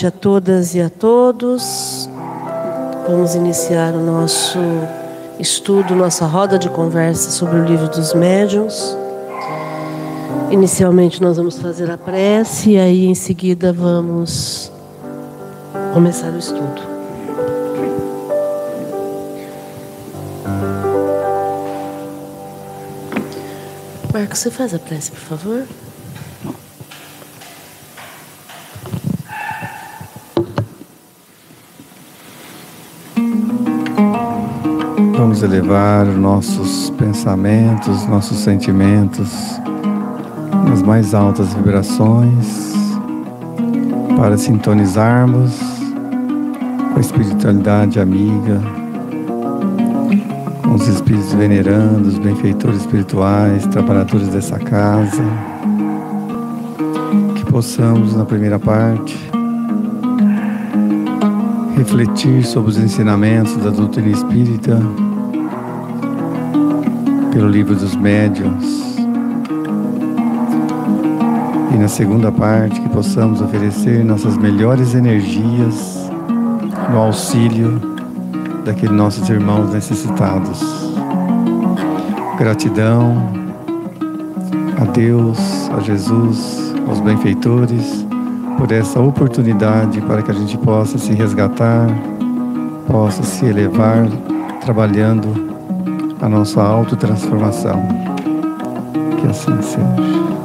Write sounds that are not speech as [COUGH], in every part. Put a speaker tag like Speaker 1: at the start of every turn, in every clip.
Speaker 1: Noite a todas e a todos. Vamos iniciar o nosso estudo, nossa roda de conversa sobre o livro dos médiuns. Inicialmente nós vamos fazer a prece e aí em seguida vamos começar o estudo. Marcos, você faz a prece, por favor?
Speaker 2: Elevar nossos pensamentos, nossos sentimentos nas mais altas vibrações para sintonizarmos com a espiritualidade amiga, com os espíritos venerandos, benfeitores espirituais, trabalhadores dessa casa. Que possamos, na primeira parte, refletir sobre os ensinamentos da doutrina espírita pelo livro dos médiuns. E na segunda parte, que possamos oferecer nossas melhores energias no auxílio daqueles nossos irmãos necessitados. Gratidão a Deus, a Jesus, aos benfeitores, por essa oportunidade para que a gente possa se resgatar, possa se elevar, trabalhando a nossa autotransformação. Que assim seja.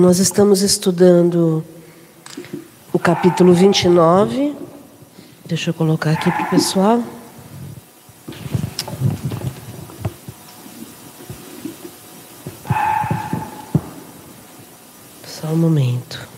Speaker 1: Nós estamos estudando o capítulo 29. Deixa eu colocar aqui para o pessoal. Só um momento.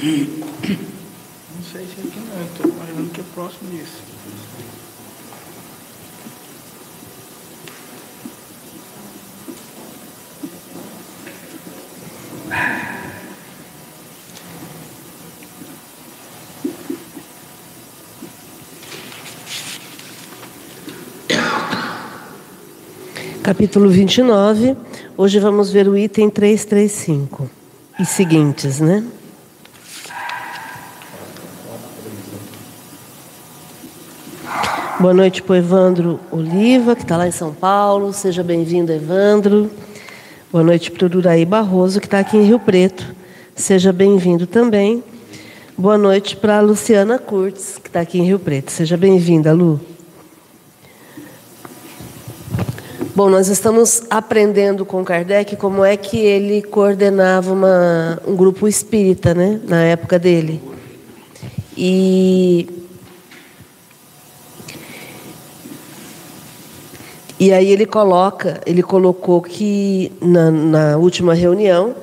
Speaker 3: Não sei se é aqui não, estou imaginando que é próximo disso.
Speaker 1: Capítulo 29. Hoje vamos ver o item 335 e seguintes, né? Boa noite para o Evandro Oliva, que está lá em São Paulo. Seja bem-vindo, Evandro. Boa noite para o Duraí Barroso, que está aqui em Rio Preto. Seja bem-vindo também. Boa noite para a Luciana Curtis, que está aqui em Rio Preto. Seja bem-vinda, Lu. Bom, nós estamos aprendendo com Kardec como é que ele coordenava uma, um grupo espírita, né, na época dele. E E aí ele coloca, ele colocou que na, na, última reunião,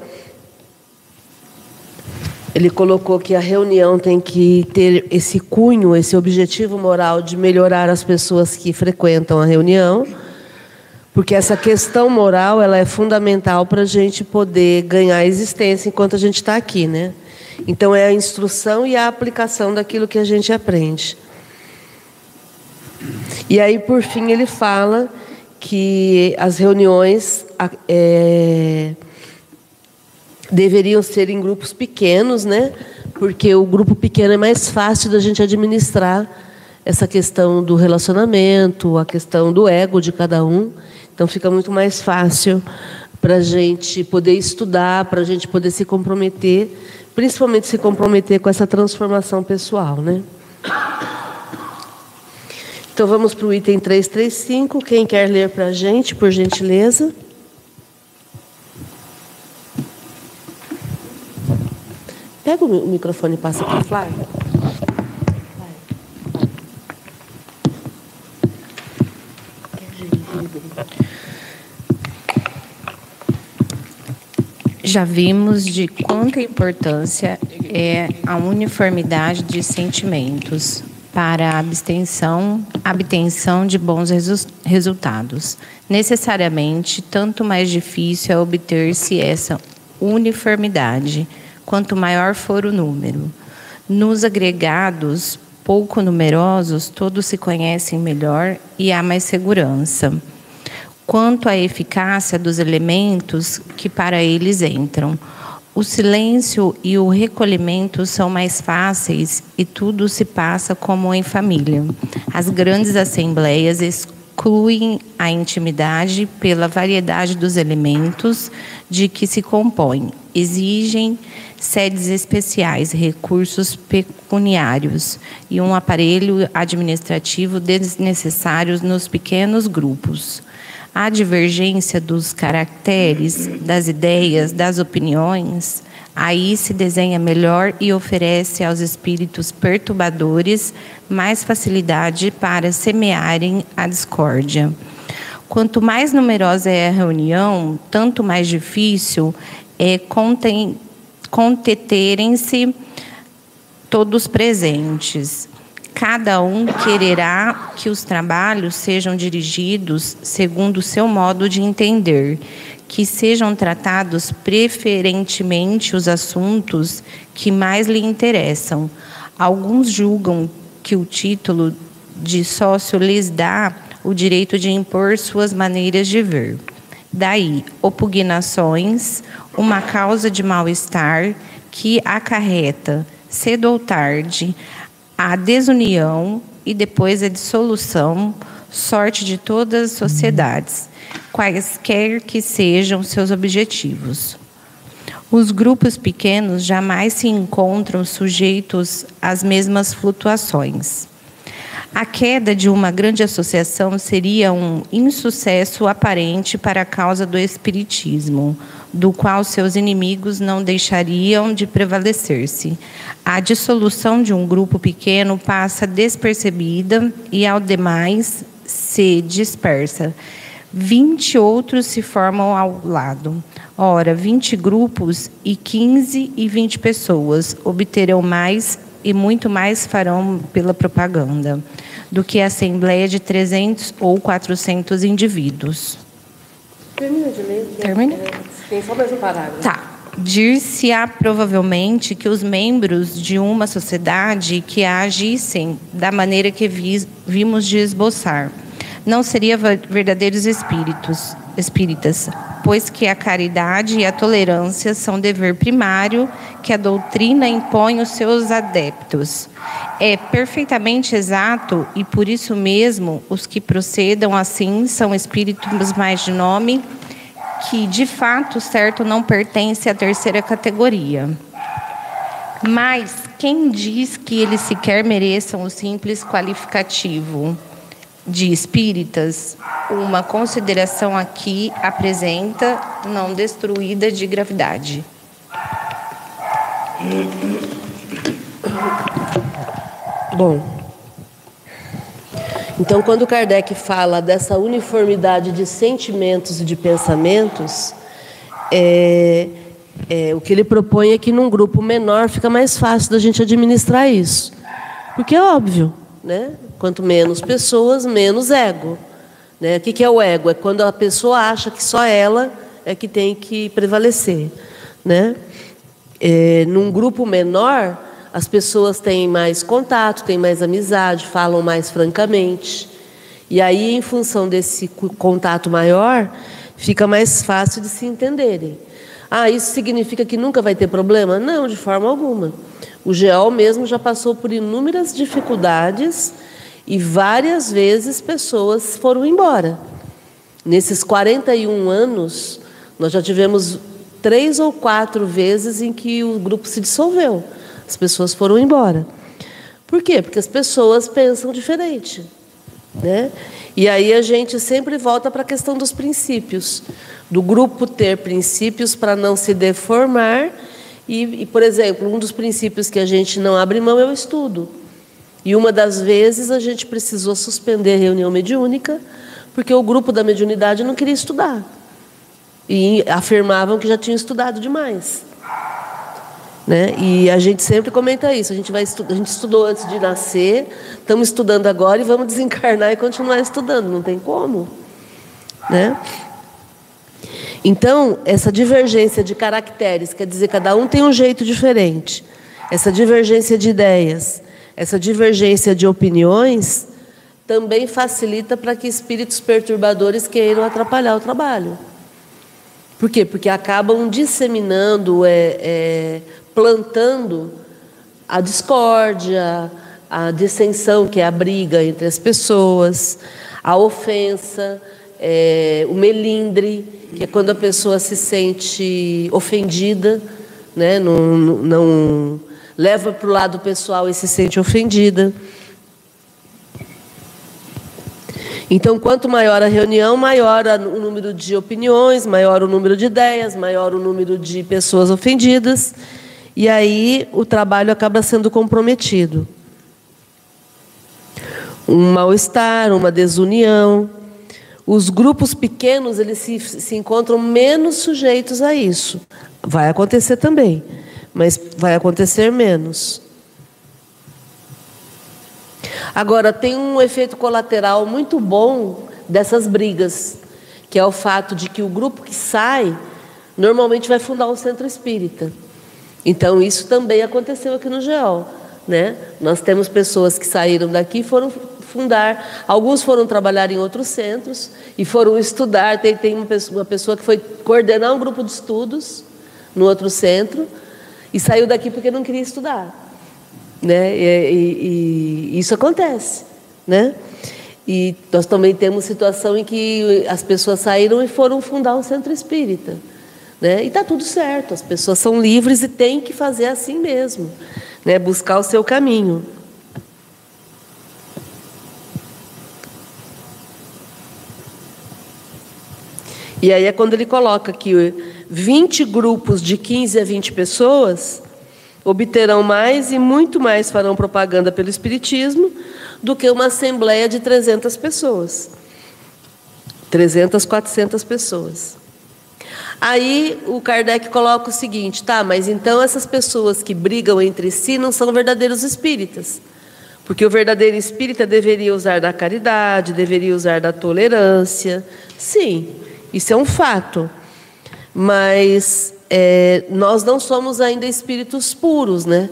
Speaker 1: ele colocou que a reunião tem que ter esse cunho, esse objetivo moral de melhorar as pessoas que frequentam a reunião, porque essa questão moral ela é fundamental para a gente poder ganhar existência enquanto a gente está aqui, né? Então é a instrução e a aplicação daquilo que a gente aprende. E aí, por fim, ele fala que as reuniões é, deveriam ser em grupos pequenos, né? Porque o grupo pequeno é mais fácil da gente administrar essa questão do relacionamento, a questão do ego de cada um. Então fica muito mais fácil para a gente poder estudar, para a gente poder se comprometer, principalmente se comprometer com essa transformação pessoal, né? Então vamos para o item 335. Quem quer ler para a gente, por gentileza? Pega o microfone e passa para o Flávio.
Speaker 4: Já vimos de quanta importância é a uniformidade de sentimentos para a abstenção, obtenção de bons resu resultados. Necessariamente, tanto mais difícil é obter-se essa uniformidade, quanto maior for o número. Nos agregados pouco numerosos, todos se conhecem melhor e há mais segurança quanto à eficácia dos elementos que para eles entram. O silêncio e o recolhimento são mais fáceis e tudo se passa como em família. As grandes assembleias excluem a intimidade pela variedade dos elementos de que se compõem. Exigem sedes especiais, recursos pecuniários e um aparelho administrativo desnecessários nos pequenos grupos. A divergência dos caracteres, das ideias, das opiniões, aí se desenha melhor e oferece aos espíritos perturbadores mais facilidade para semearem a discórdia. Quanto mais numerosa é a reunião, tanto mais difícil é conterem-se todos presentes. Cada um quererá que os trabalhos sejam dirigidos segundo o seu modo de entender, que sejam tratados preferentemente os assuntos que mais lhe interessam. Alguns julgam que o título de sócio lhes dá o direito de impor suas maneiras de ver. Daí, opugnações, uma causa de mal-estar que acarreta, cedo ou tarde, a desunião e depois a dissolução, sorte de todas as sociedades, quaisquer que sejam seus objetivos. Os grupos pequenos jamais se encontram sujeitos às mesmas flutuações. A queda de uma grande associação seria um insucesso aparente para a causa do espiritismo, do qual seus inimigos não deixariam de prevalecer-se. A dissolução de um grupo pequeno passa despercebida e, ao demais, se dispersa. Vinte outros se formam ao lado. Ora, vinte grupos e quinze e vinte pessoas obterão mais e muito mais farão pela propaganda do que a assembleia de 300 ou 400 indivíduos.
Speaker 1: Termina de ler.
Speaker 4: Termina?
Speaker 1: Tem só mais um parágrafo.
Speaker 4: Tá. Dir-se-á provavelmente que os membros de uma sociedade que agissem da maneira que vi, vimos de esboçar não seriam verdadeiros espíritos, espíritas, pois que a caridade e a tolerância são dever primário que a doutrina impõe aos seus adeptos. É perfeitamente exato e por isso mesmo os que procedam assim são espíritos mais de nome que de fato certo não pertence à terceira categoria. Mas quem diz que eles sequer mereçam o simples qualificativo de espíritas, uma consideração aqui apresenta não destruída de gravidade.
Speaker 1: Bom, então, quando Kardec fala dessa uniformidade de sentimentos e de pensamentos, é, é, o que ele propõe é que num grupo menor fica mais fácil da gente administrar isso. Porque é óbvio, né? Quanto menos pessoas, menos ego. Né? O que é o ego? É quando a pessoa acha que só ela é que tem que prevalecer. Né? É, num grupo menor, as pessoas têm mais contato, têm mais amizade, falam mais francamente. E aí, em função desse contato maior, fica mais fácil de se entenderem. Ah, isso significa que nunca vai ter problema? Não, de forma alguma. O GEOL mesmo já passou por inúmeras dificuldades e várias vezes pessoas foram embora. Nesses 41 anos, nós já tivemos três ou quatro vezes em que o grupo se dissolveu. As pessoas foram embora. Por quê? Porque as pessoas pensam diferente. Né? E aí a gente sempre volta para a questão dos princípios, do grupo ter princípios para não se deformar. E, e, por exemplo, um dos princípios que a gente não abre mão é o estudo. E uma das vezes a gente precisou suspender a reunião mediúnica, porque o grupo da mediunidade não queria estudar. E afirmavam que já tinham estudado demais. Né? E a gente sempre comenta isso. A gente, vai a gente estudou antes de nascer, estamos estudando agora e vamos desencarnar e continuar estudando. Não tem como. Né? Então, essa divergência de caracteres, quer dizer, cada um tem um jeito diferente. Essa divergência de ideias, essa divergência de opiniões, também facilita para que espíritos perturbadores queiram atrapalhar o trabalho. Por quê? Porque acabam disseminando, é, é, plantando a discórdia, a dissensão, que é a briga entre as pessoas, a ofensa, é, o melindre, que é quando a pessoa se sente ofendida, né? não, não, não leva para o lado pessoal e se sente ofendida. Então, quanto maior a reunião, maior o número de opiniões, maior o número de ideias, maior o número de pessoas ofendidas, e aí o trabalho acaba sendo comprometido. Um mal-estar, uma desunião. Os grupos pequenos, eles se, se encontram menos sujeitos a isso. Vai acontecer também, mas vai acontecer menos. Agora, tem um efeito colateral muito bom dessas brigas, que é o fato de que o grupo que sai normalmente vai fundar um centro espírita. Então, isso também aconteceu aqui no GEOL. Né? Nós temos pessoas que saíram daqui e foram fundar, alguns foram trabalhar em outros centros e foram estudar. Tem, tem uma, pessoa, uma pessoa que foi coordenar um grupo de estudos no outro centro e saiu daqui porque não queria estudar. Né? E, e, e isso acontece. Né? E nós também temos situação em que as pessoas saíram e foram fundar um centro espírita. Né? E está tudo certo, as pessoas são livres e têm que fazer assim mesmo, né? buscar o seu caminho. E aí é quando ele coloca que 20 grupos de 15 a 20 pessoas obterão mais e muito mais farão propaganda pelo Espiritismo do que uma assembleia de 300 pessoas. 300, 400 pessoas. Aí o Kardec coloca o seguinte, tá, mas então essas pessoas que brigam entre si não são verdadeiros espíritas. Porque o verdadeiro espírita deveria usar da caridade, deveria usar da tolerância. Sim, isso é um fato. Mas é, nós não somos ainda espíritos puros, né?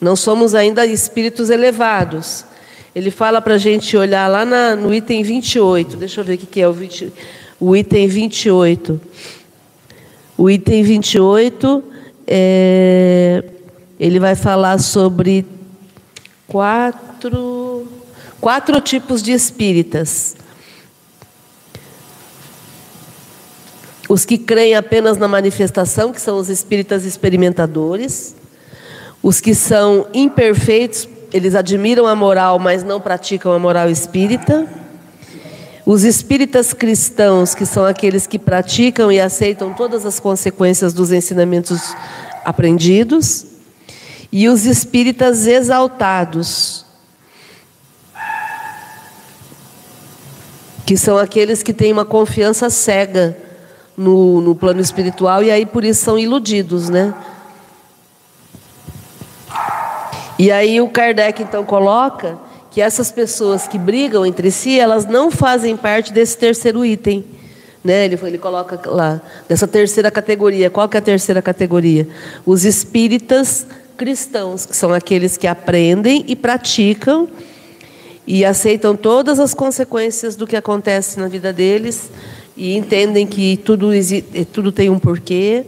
Speaker 1: Não somos ainda espíritos elevados. Ele fala para a gente olhar lá na, no item 28. Deixa eu ver o que, é o, 20, o item 28. O item 28, é, ele vai falar sobre quatro, quatro tipos de espíritas. Os que creem apenas na manifestação, que são os espíritas experimentadores. Os que são imperfeitos, eles admiram a moral, mas não praticam a moral espírita. Os espíritas cristãos, que são aqueles que praticam e aceitam todas as consequências dos ensinamentos aprendidos. E os espíritas exaltados, que são aqueles que têm uma confiança cega no, no plano espiritual e aí por isso são iludidos, né? E aí o Kardec então coloca que essas pessoas que brigam entre si, elas não fazem parte desse terceiro item. Né? Ele, ele coloca lá, dessa terceira categoria. Qual que é a terceira categoria? Os espíritas cristãos, que são aqueles que aprendem e praticam e aceitam todas as consequências do que acontece na vida deles e entendem que tudo, tudo tem um porquê.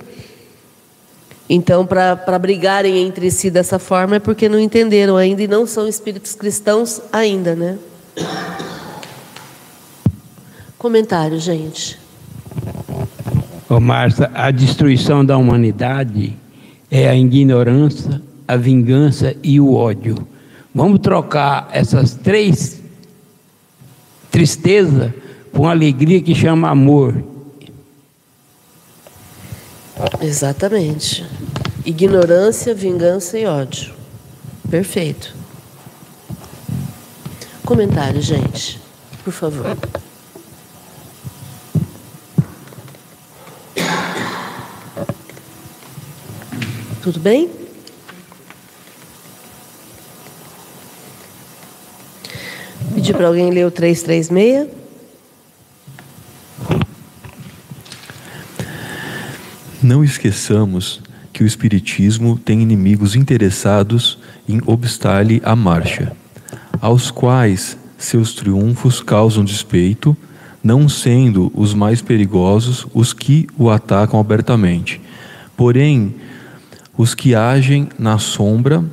Speaker 1: Então, para brigarem entre si dessa forma é porque não entenderam ainda e não são espíritos cristãos ainda, né? Comentário, gente.
Speaker 5: Ô, Márcia, a destruição da humanidade é a ignorância, a vingança e o ódio. Vamos trocar essas três tristeza por uma alegria que chama amor.
Speaker 1: Exatamente. Ignorância, vingança e ódio. Perfeito. Comentário, gente, por favor. Tudo bem? Pedir para alguém ler o 336.
Speaker 6: Não esqueçamos que o Espiritismo tem inimigos interessados em obstar-lhe a marcha, aos quais seus triunfos causam despeito, não sendo os mais perigosos os que o atacam abertamente, porém os que agem na sombra,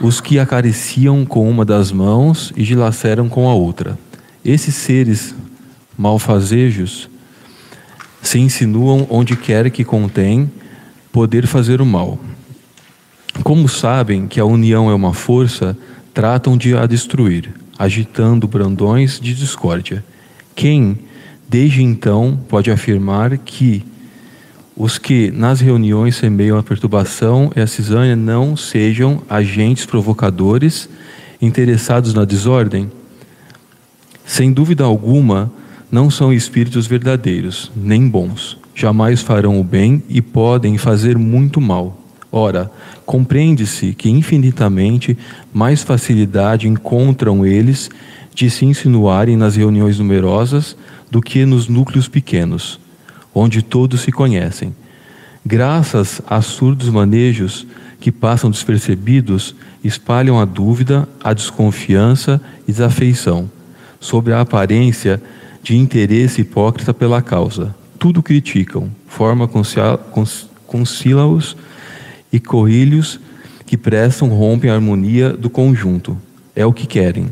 Speaker 6: os que acariciam com uma das mãos e dilaceram com a outra. Esses seres malfazejos se insinuam onde quer que contém poder fazer o mal. Como sabem que a união é uma força, tratam de a destruir, agitando brandões de discórdia. Quem, desde então, pode afirmar que os que nas reuniões semeiam a perturbação e a cisânia não sejam agentes provocadores interessados na desordem? Sem dúvida alguma, não são espíritos verdadeiros, nem bons. Jamais farão o bem e podem fazer muito mal. Ora, compreende-se que infinitamente mais facilidade encontram eles de se insinuarem nas reuniões numerosas do que nos núcleos pequenos onde todos se conhecem. Graças a surdos manejos que passam despercebidos, espalham a dúvida, a desconfiança e desafeição, sobre a aparência de interesse hipócrita pela causa. Tudo criticam, forma concílaos e corrilhos que prestam rompem a harmonia do conjunto. É o que querem.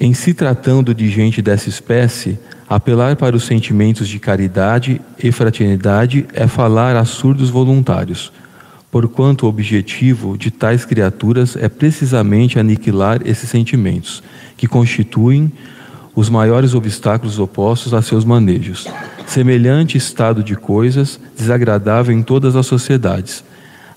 Speaker 6: Em se tratando de gente dessa espécie, Apelar para os sentimentos de caridade e fraternidade é falar a surdos voluntários, porquanto o objetivo de tais criaturas é precisamente aniquilar esses sentimentos, que constituem os maiores obstáculos opostos a seus manejos. Semelhante estado de coisas desagradável em todas as sociedades.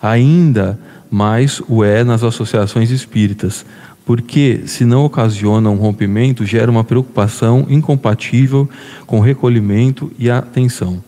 Speaker 6: Ainda mais o é nas associações espíritas, porque, se não ocasiona um rompimento, gera uma preocupação incompatível com recolhimento e atenção.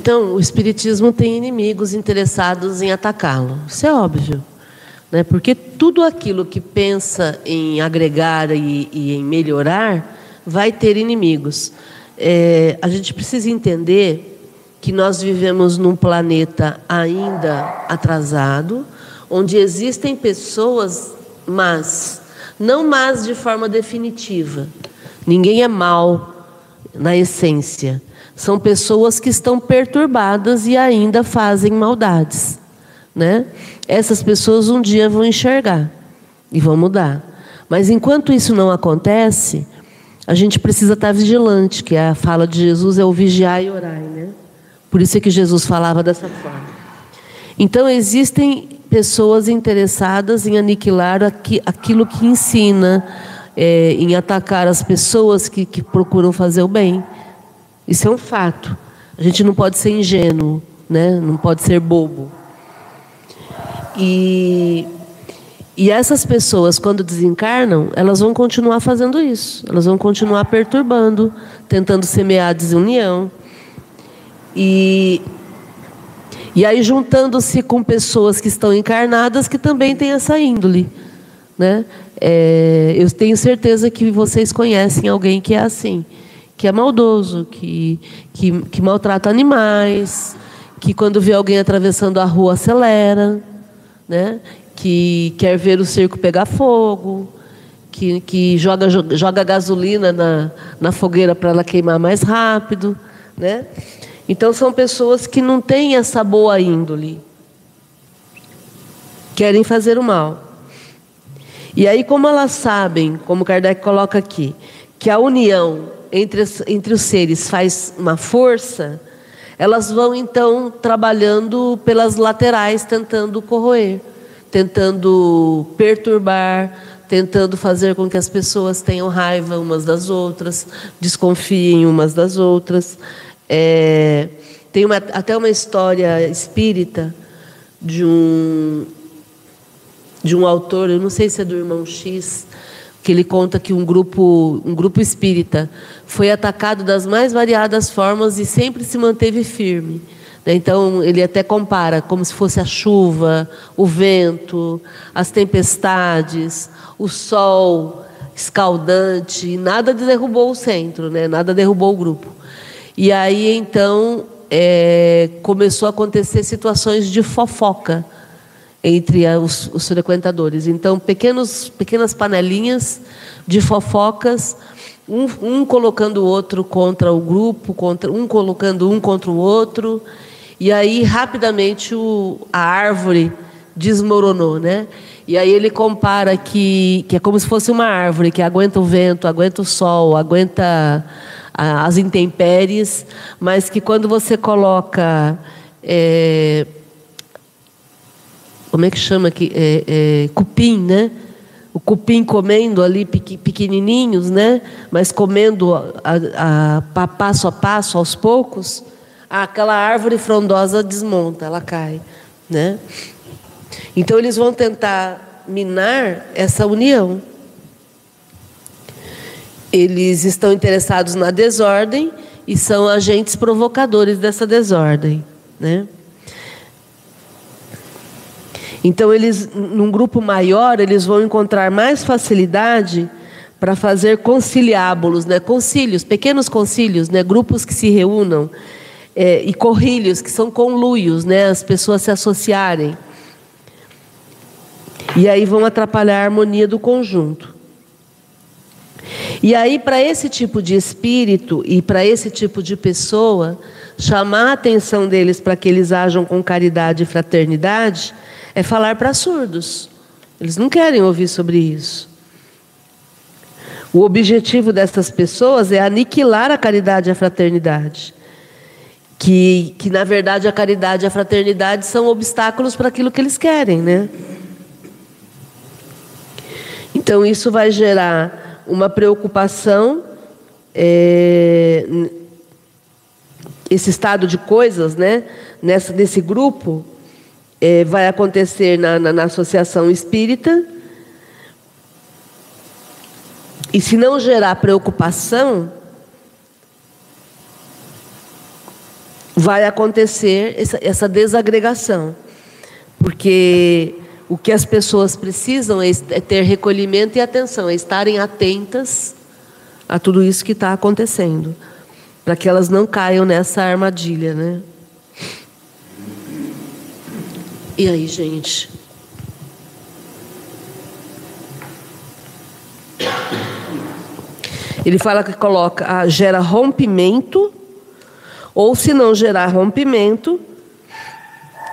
Speaker 1: Então, o Espiritismo tem inimigos interessados em atacá-lo. Isso é óbvio. Né? Porque tudo aquilo que pensa em agregar e, e em melhorar vai ter inimigos. É, a gente precisa entender que nós vivemos num planeta ainda atrasado, onde existem pessoas más, não más de forma definitiva. Ninguém é mal na essência, são pessoas que estão perturbadas e ainda fazem maldades, né? Essas pessoas um dia vão enxergar e vão mudar. Mas enquanto isso não acontece, a gente precisa estar vigilante, que a fala de Jesus é o vigiar e orar, né? Por isso é que Jesus falava dessa forma. Então existem pessoas interessadas em aniquilar aquilo que ensina, é, em atacar as pessoas que, que procuram fazer o bem. Isso é um fato. A gente não pode ser ingênuo, né? não pode ser bobo. E, e essas pessoas, quando desencarnam, elas vão continuar fazendo isso. Elas vão continuar perturbando, tentando semear a desunião. E, e aí juntando-se com pessoas que estão encarnadas que também têm essa índole. Né? É, eu tenho certeza que vocês conhecem alguém que é assim que é maldoso, que, que, que maltrata animais, que quando vê alguém atravessando a rua acelera, né? que quer ver o circo pegar fogo, que, que joga, joga gasolina na, na fogueira para ela queimar mais rápido. Né? Então são pessoas que não têm essa boa índole. Querem fazer o mal. E aí, como elas sabem, como Kardec coloca aqui, que a união entre, entre os seres faz uma força, elas vão então trabalhando pelas laterais, tentando corroer, tentando perturbar, tentando fazer com que as pessoas tenham raiva umas das outras, desconfiem umas das outras. É, tem uma, até uma história espírita de um de um autor, eu não sei se é do irmão X, que ele conta que um grupo, um grupo espírita foi atacado das mais variadas formas e sempre se manteve firme. Né? Então, ele até compara como se fosse a chuva, o vento, as tempestades, o sol escaldante, nada derrubou o centro, né? nada derrubou o grupo. E aí, então, é, começou a acontecer situações de fofoca entre os, os, frequentadores. Então, pequenos, pequenas panelinhas de fofocas, um, um, colocando o outro contra o grupo, contra, um colocando um contra o outro, e aí rapidamente o, a árvore desmoronou, né? E aí ele compara que, que é como se fosse uma árvore que aguenta o vento, aguenta o sol, aguenta a, as intempéries, mas que quando você coloca é, como é que chama aqui? É, é, cupim, né? O cupim comendo ali pequenininhos, né? Mas comendo a, a, a, passo a passo, aos poucos, aquela árvore frondosa desmonta, ela cai, né? Então eles vão tentar minar essa união. Eles estão interessados na desordem e são agentes provocadores dessa desordem, né? Então, eles, num grupo maior, eles vão encontrar mais facilidade para fazer conciliábulos, né? concílios, pequenos concílios, né? grupos que se reúnam, é, e corrilhos, que são conluios, né? as pessoas se associarem. E aí vão atrapalhar a harmonia do conjunto. E aí, para esse tipo de espírito e para esse tipo de pessoa, chamar a atenção deles para que eles ajam com caridade e fraternidade é falar para surdos. Eles não querem ouvir sobre isso. O objetivo dessas pessoas é aniquilar a caridade e a fraternidade. Que, que na verdade a caridade e a fraternidade são obstáculos para aquilo que eles querem, né? Então isso vai gerar uma preocupação, é, esse estado de coisas, né? Nessa, nesse grupo, é, vai acontecer na, na, na associação espírita. E se não gerar preocupação, vai acontecer essa, essa, desagregação. Porque o que as pessoas precisam é, é ter recolhimento e atenção, é estarem atentas a tudo isso que está acontecendo, para que elas não caiam nessa armadilha, né? E aí, gente? Ele fala que coloca, ah, gera rompimento, ou se não gerar rompimento,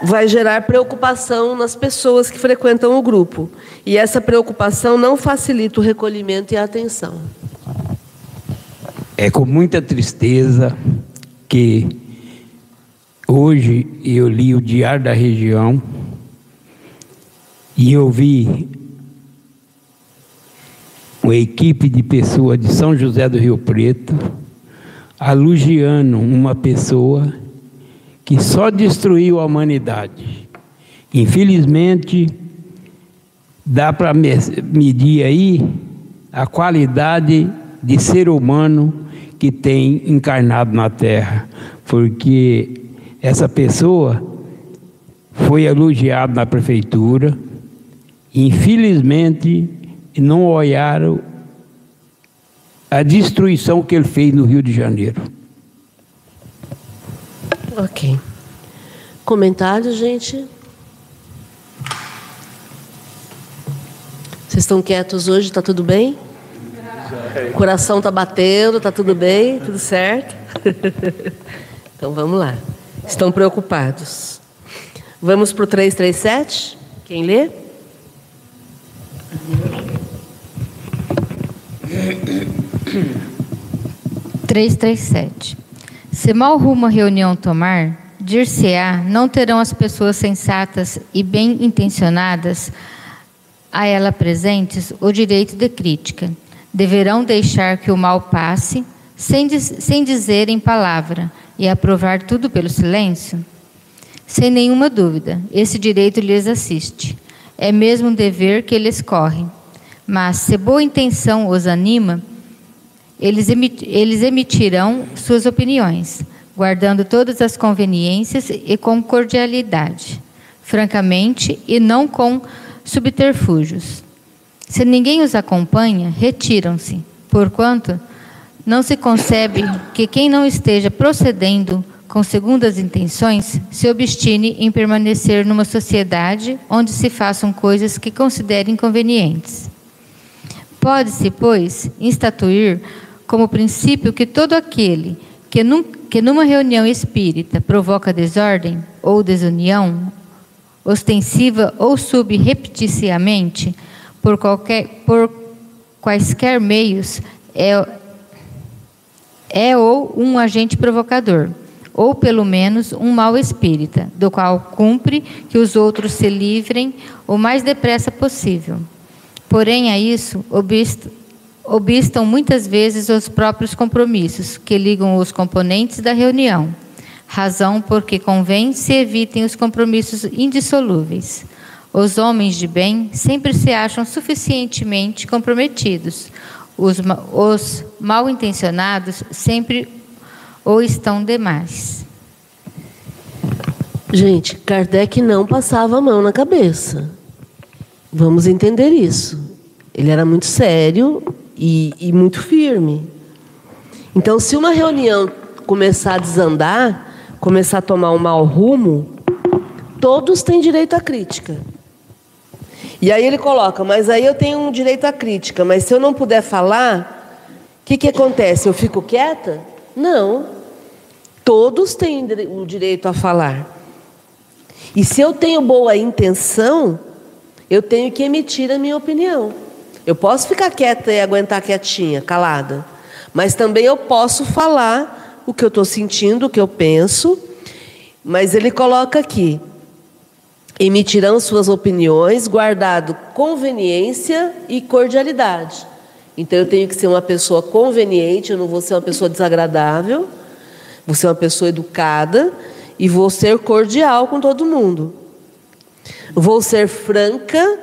Speaker 1: vai gerar preocupação nas pessoas que frequentam o grupo. E essa preocupação não facilita o recolhimento e a atenção.
Speaker 5: É com muita tristeza que Hoje eu li o Diário da Região e eu vi uma equipe de pessoas de São José do Rio Preto elogiando uma pessoa que só destruiu a humanidade. Infelizmente, dá para medir aí a qualidade de ser humano que tem encarnado na Terra, porque essa pessoa foi elogiada na prefeitura, infelizmente não olharam a destruição que ele fez no Rio de Janeiro.
Speaker 1: Ok. Comentários, gente? Vocês estão quietos hoje? Está tudo bem? O coração está batendo, está tudo bem? Tudo certo? [LAUGHS] Então vamos lá. Estão preocupados. Vamos para o 337? Quem lê?
Speaker 7: Três, três, sete. Se mal rumo a reunião tomar, dir-se-á, não terão as pessoas sensatas e bem intencionadas a ela presentes o direito de crítica. Deverão deixar que o mal passe, sem, sem dizer em palavra, e aprovar tudo pelo silêncio? Sem nenhuma dúvida, esse direito lhes assiste. É mesmo um dever que eles correm. Mas, se boa intenção os anima, eles, eles emitirão suas opiniões, guardando todas as conveniências e com cordialidade, francamente e não com subterfúgios. Se ninguém os acompanha, retiram-se, porquanto não se concebe que quem não esteja procedendo com segundas intenções se obstine em permanecer numa sociedade onde se façam coisas que considere inconvenientes. Pode-se, pois, instituir como princípio que todo aquele que, num, que numa reunião espírita provoca desordem ou desunião, ostensiva ou subrepticiamente, por, qualquer, por quaisquer meios, é, é ou um agente provocador, ou pelo menos um mau espírita, do qual cumpre que os outros se livrem o mais depressa possível. Porém, a isso obstam muitas vezes os próprios compromissos que ligam os componentes da reunião razão porque convém se evitem os compromissos indissolúveis. Os homens de bem sempre se acham suficientemente comprometidos. Os, os mal intencionados sempre ou estão demais.
Speaker 1: Gente, Kardec não passava a mão na cabeça. Vamos entender isso. Ele era muito sério e, e muito firme. Então, se uma reunião começar a desandar, começar a tomar um mau rumo, todos têm direito à crítica. E aí ele coloca, mas aí eu tenho um direito à crítica, mas se eu não puder falar, o que, que acontece? Eu fico quieta? Não. Todos têm o direito a falar. E se eu tenho boa intenção, eu tenho que emitir a minha opinião. Eu posso ficar quieta e aguentar quietinha, calada, mas também eu posso falar o que eu estou sentindo, o que eu penso, mas ele coloca aqui: emitirão suas opiniões, guardado conveniência e cordialidade. Então eu tenho que ser uma pessoa conveniente, eu não vou ser uma pessoa desagradável, vou ser uma pessoa educada e vou ser cordial com todo mundo. Vou ser franca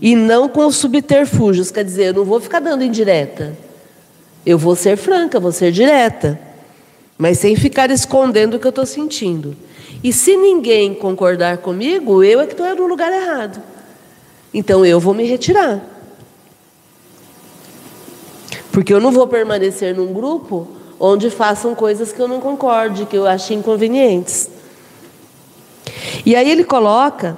Speaker 1: e não com subterfúgios, quer dizer, eu não vou ficar dando indireta. Eu vou ser franca, vou ser direta mas sem ficar escondendo o que eu estou sentindo. E se ninguém concordar comigo, eu é que estou no lugar errado. Então eu vou me retirar. Porque eu não vou permanecer num grupo onde façam coisas que eu não concorde, que eu ache inconvenientes. E aí ele coloca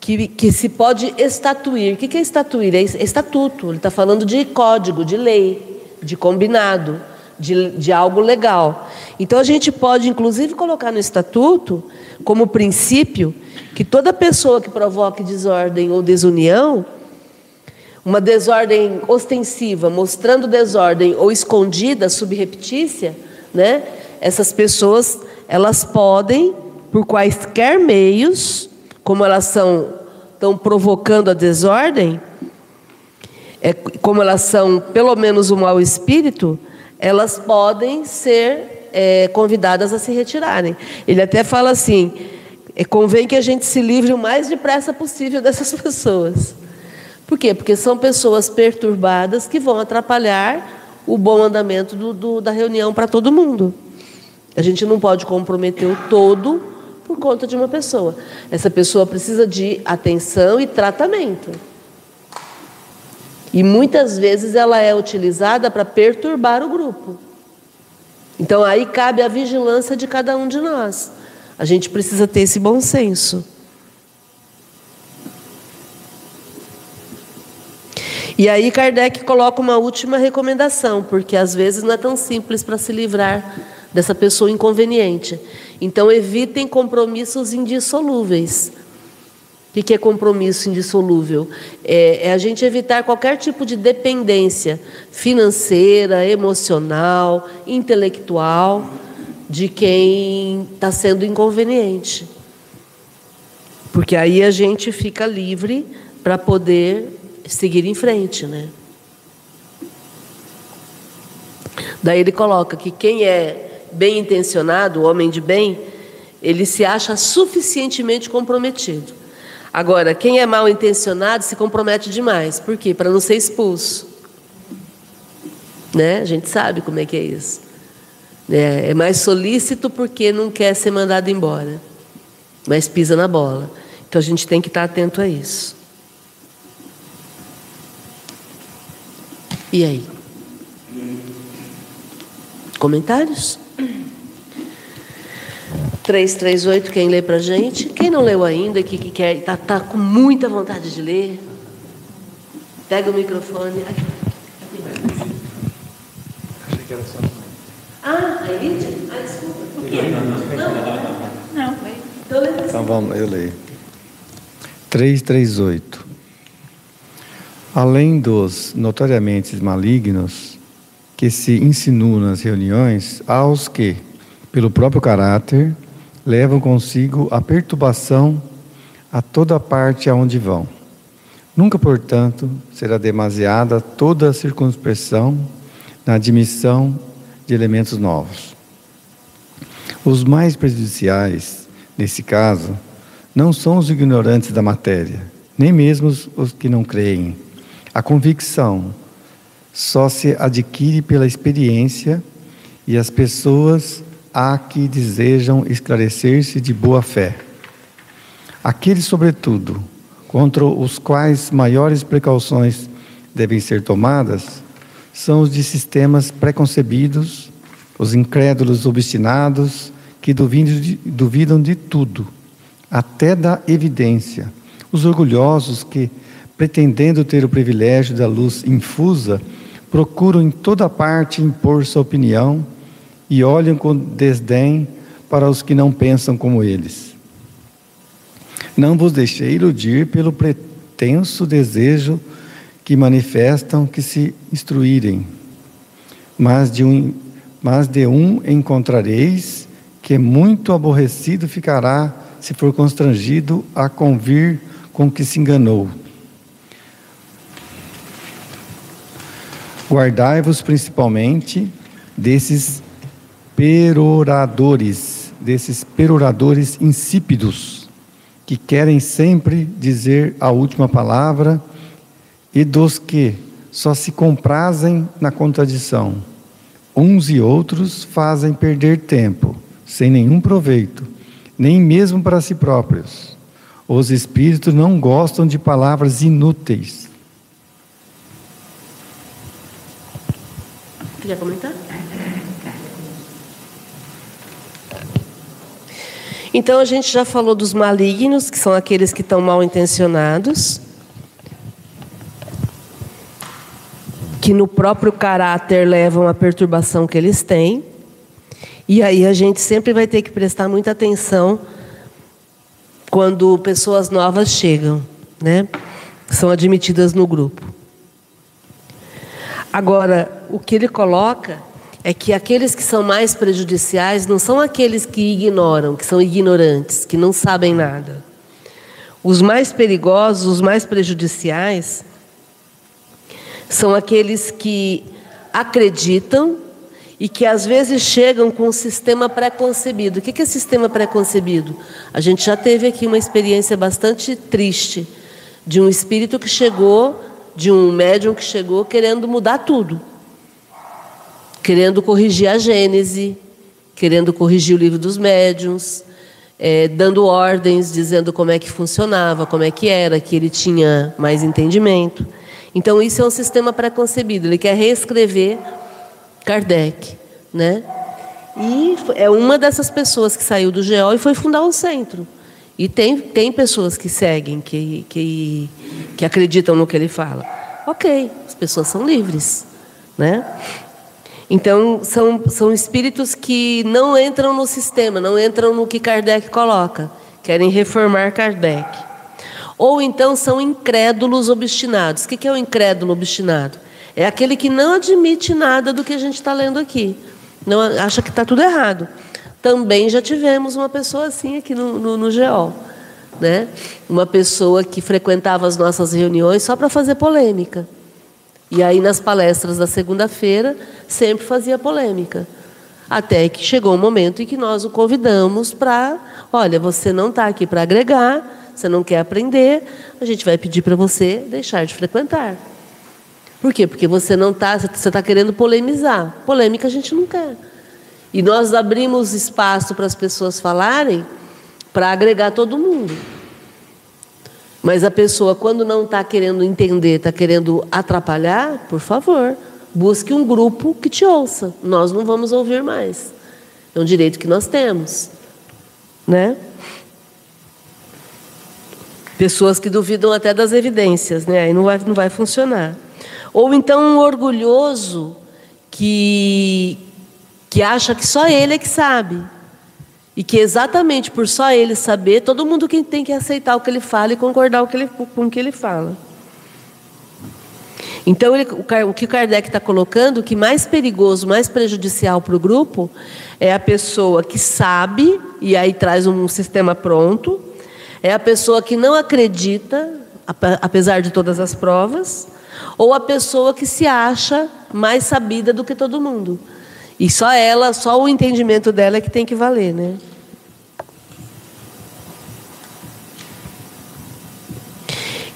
Speaker 1: que, que se pode estatuir. O que é estatuir? É estatuto. Ele está falando de código, de lei, de combinado de, de algo legal. Então a gente pode, inclusive, colocar no estatuto como princípio que toda pessoa que provoque desordem ou desunião, uma desordem ostensiva, mostrando desordem ou escondida, subreptícia, né? Essas pessoas, elas podem, por quaisquer meios, como elas são estão provocando a desordem, é, como elas são pelo menos um mau espírito, elas podem ser é, convidadas a se retirarem. Ele até fala assim: é, convém que a gente se livre o mais depressa possível [LAUGHS] dessas pessoas. Por quê? Porque são pessoas perturbadas que vão atrapalhar o bom andamento do, do, da reunião para todo mundo. A gente não pode comprometer o todo por conta de uma pessoa. Essa pessoa precisa de atenção e tratamento. E muitas vezes ela é utilizada para perturbar o grupo. Então aí cabe a vigilância de cada um de nós. A gente precisa ter esse bom senso. E aí Kardec coloca uma última recomendação, porque às vezes não é tão simples para se livrar dessa pessoa inconveniente. Então, evitem compromissos indissolúveis. O que é compromisso indissolúvel? É, é, a gente evitar qualquer tipo de dependência financeira, emocional, intelectual de quem está sendo inconveniente. Porque aí a gente fica livre para poder seguir em frente, né? Daí ele coloca que quem é bem intencionado, o homem de bem, ele se acha suficientemente comprometido. Agora, quem é mal intencionado se compromete demais. Por quê? Para não ser expulso. Né? A gente sabe como é que é isso. É, é mais solícito porque não quer ser mandado embora, mas pisa na bola. Então a gente tem que estar atento a isso. E aí? Comentários? 338, quem lê para gente? Quem não leu ainda, que, que quer, está tá com muita vontade de ler, pega o microfone. Aqui. Achei que era só. Ah, a Elite? Ah, desculpa. Por quê? Não, não. Então, lê
Speaker 2: então vamos, eu leio. 338. Além dos notoriamente malignos que se insinuam nas reuniões, há os que, pelo próprio caráter, levam consigo a perturbação a toda parte aonde vão. Nunca, portanto, será demasiada toda a circunspeção na admissão de elementos novos. Os mais prejudiciais, nesse caso, não são os ignorantes da matéria, nem mesmo os que não creem. A convicção só se adquire pela experiência e as pessoas há que desejam esclarecer-se de boa fé. Aqueles, sobretudo, contra os quais maiores precauções devem ser tomadas, são os de sistemas preconcebidos, os incrédulos obstinados, que duvidam de, duvidam de tudo, até da evidência, os orgulhosos que, pretendendo ter o privilégio da luz infusa, procuram em toda parte impor sua opinião e olham com desdém para os que não pensam como eles. Não vos deixei iludir pelo pretenso desejo que manifestam que se instruírem, mas de um, mas de um encontrareis que muito aborrecido ficará se for constrangido a convir com que se enganou. Guardai-vos principalmente desses peroradores, desses peroradores insípidos, que querem sempre dizer a última palavra, e dos que só se comprazem na contradição. Uns e outros fazem perder tempo, sem nenhum proveito, nem mesmo para si próprios. Os espíritos não gostam de palavras inúteis.
Speaker 1: Queria comentar? Então a gente já falou dos malignos, que são aqueles que estão mal intencionados, que no próprio caráter levam à perturbação que eles têm. E aí a gente sempre vai ter que prestar muita atenção quando pessoas novas chegam, né? São admitidas no grupo. Agora, o que ele coloca é que aqueles que são mais prejudiciais não são aqueles que ignoram, que são ignorantes, que não sabem nada. Os mais perigosos, os mais prejudiciais, são aqueles que acreditam e que às vezes chegam com um sistema pré-concebido. O que é sistema pré-concebido? A gente já teve aqui uma experiência bastante triste de um espírito que chegou, de um médium que chegou querendo mudar tudo querendo corrigir a Gênese, querendo corrigir o livro dos médiuns, é, dando ordens, dizendo como é que funcionava, como é que era, que ele tinha mais entendimento. Então, isso é um sistema pré-concebido, ele quer reescrever Kardec. Né? E é uma dessas pessoas que saiu do GEO e foi fundar um centro. E tem, tem pessoas que seguem, que, que, que acreditam no que ele fala. Ok, as pessoas são livres. Né? Então, são, são espíritos que não entram no sistema, não entram no que Kardec coloca, querem reformar Kardec. Ou então são incrédulos obstinados. O que é o incrédulo obstinado? É aquele que não admite nada do que a gente está lendo aqui, não acha que está tudo errado. Também já tivemos uma pessoa assim aqui no, no, no. Né? Uma pessoa que frequentava as nossas reuniões só para fazer polêmica. E aí, nas palestras da segunda-feira, sempre fazia polêmica. Até que chegou um momento em que nós o convidamos para: olha, você não está aqui para agregar, você não quer aprender, a gente vai pedir para você deixar de frequentar. Por quê? Porque você não está, você está querendo polemizar. Polêmica a gente não quer. E nós abrimos espaço para as pessoas falarem para agregar todo mundo. Mas a pessoa, quando não está querendo entender, está querendo atrapalhar, por favor, busque um grupo que te ouça. Nós não vamos ouvir mais. É um direito que nós temos. Né? Pessoas que duvidam até das evidências, né? aí não vai, não vai funcionar. Ou então um orgulhoso que, que acha que só ele é que sabe. E que exatamente por só ele saber, todo mundo tem que aceitar o que ele fala e concordar com o que ele fala. Então, ele, o que Kardec está colocando, o que mais perigoso, mais prejudicial para o grupo, é a pessoa que sabe, e aí traz um sistema pronto, é a pessoa que não acredita, apesar de todas as provas, ou a pessoa que se acha mais sabida do que todo mundo. E só ela, só o entendimento dela é que tem que valer, né?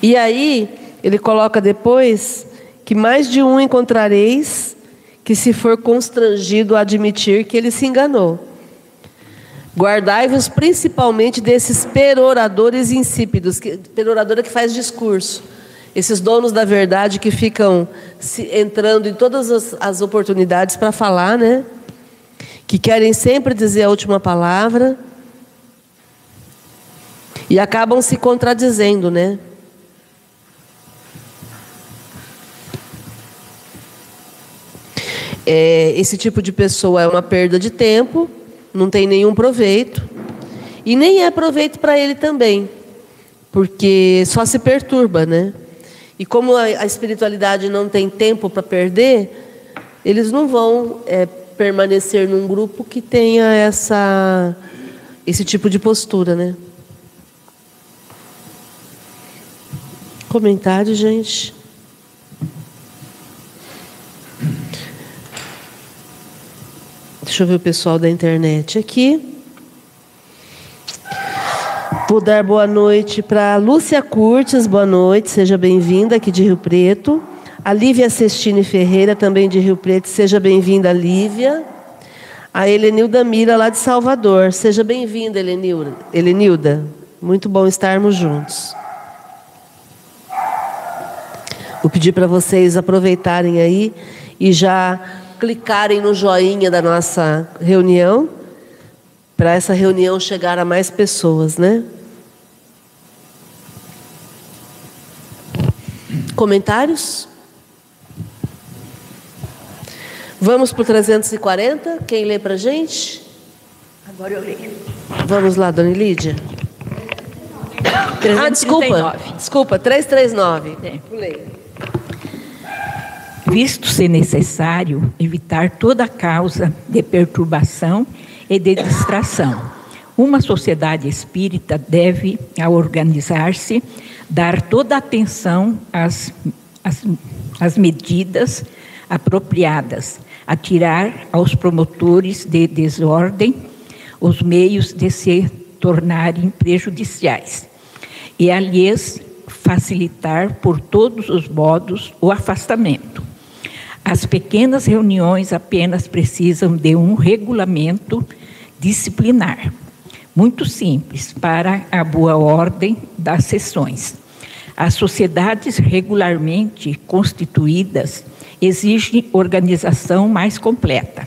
Speaker 1: E aí, ele coloca depois que mais de um encontrareis que se for constrangido a admitir que ele se enganou. Guardai-vos principalmente desses peroradores insípidos, que, peroradora que faz discurso esses donos da verdade que ficam entrando em todas as, as oportunidades para falar, né? Que querem sempre dizer a última palavra e acabam se contradizendo, né? É, esse tipo de pessoa é uma perda de tempo, não tem nenhum proveito e nem é proveito para ele também, porque só se perturba, né? E como a, espiritualidade não tem tempo para perder, eles não vão é, permanecer num grupo que tenha essa, esse tipo de postura, né? Comentário, gente. Deixa eu ver o pessoal da internet aqui. Vou dar boa noite para Lúcia Curtis, boa noite, seja bem-vinda aqui de Rio Preto. A Lívia Sestini Ferreira, também de Rio Preto, seja bem-vinda, Lívia. A Helenilda Mira, lá de Salvador, seja bem-vinda, Helenilda. Muito bom estarmos juntos. Vou pedir para vocês aproveitarem aí e já clicarem no joinha da nossa reunião, para essa reunião chegar a mais pessoas, né? Comentários? Vamos para o 340. Quem lê para a gente?
Speaker 8: Agora eu leio.
Speaker 1: Vamos lá, dona Lídia. 339. Ah, desculpa. Desculpa, 339. É. Leia.
Speaker 8: Visto ser necessário evitar toda causa de perturbação e de distração. Uma sociedade espírita deve, ao organizar-se, dar toda atenção às, às, às medidas apropriadas, atirar aos promotores de desordem os meios de se tornarem prejudiciais e, aliás, facilitar por todos os modos o afastamento. As pequenas reuniões apenas precisam de um regulamento disciplinar muito simples para a boa ordem das sessões. As sociedades regularmente constituídas exigem organização mais completa.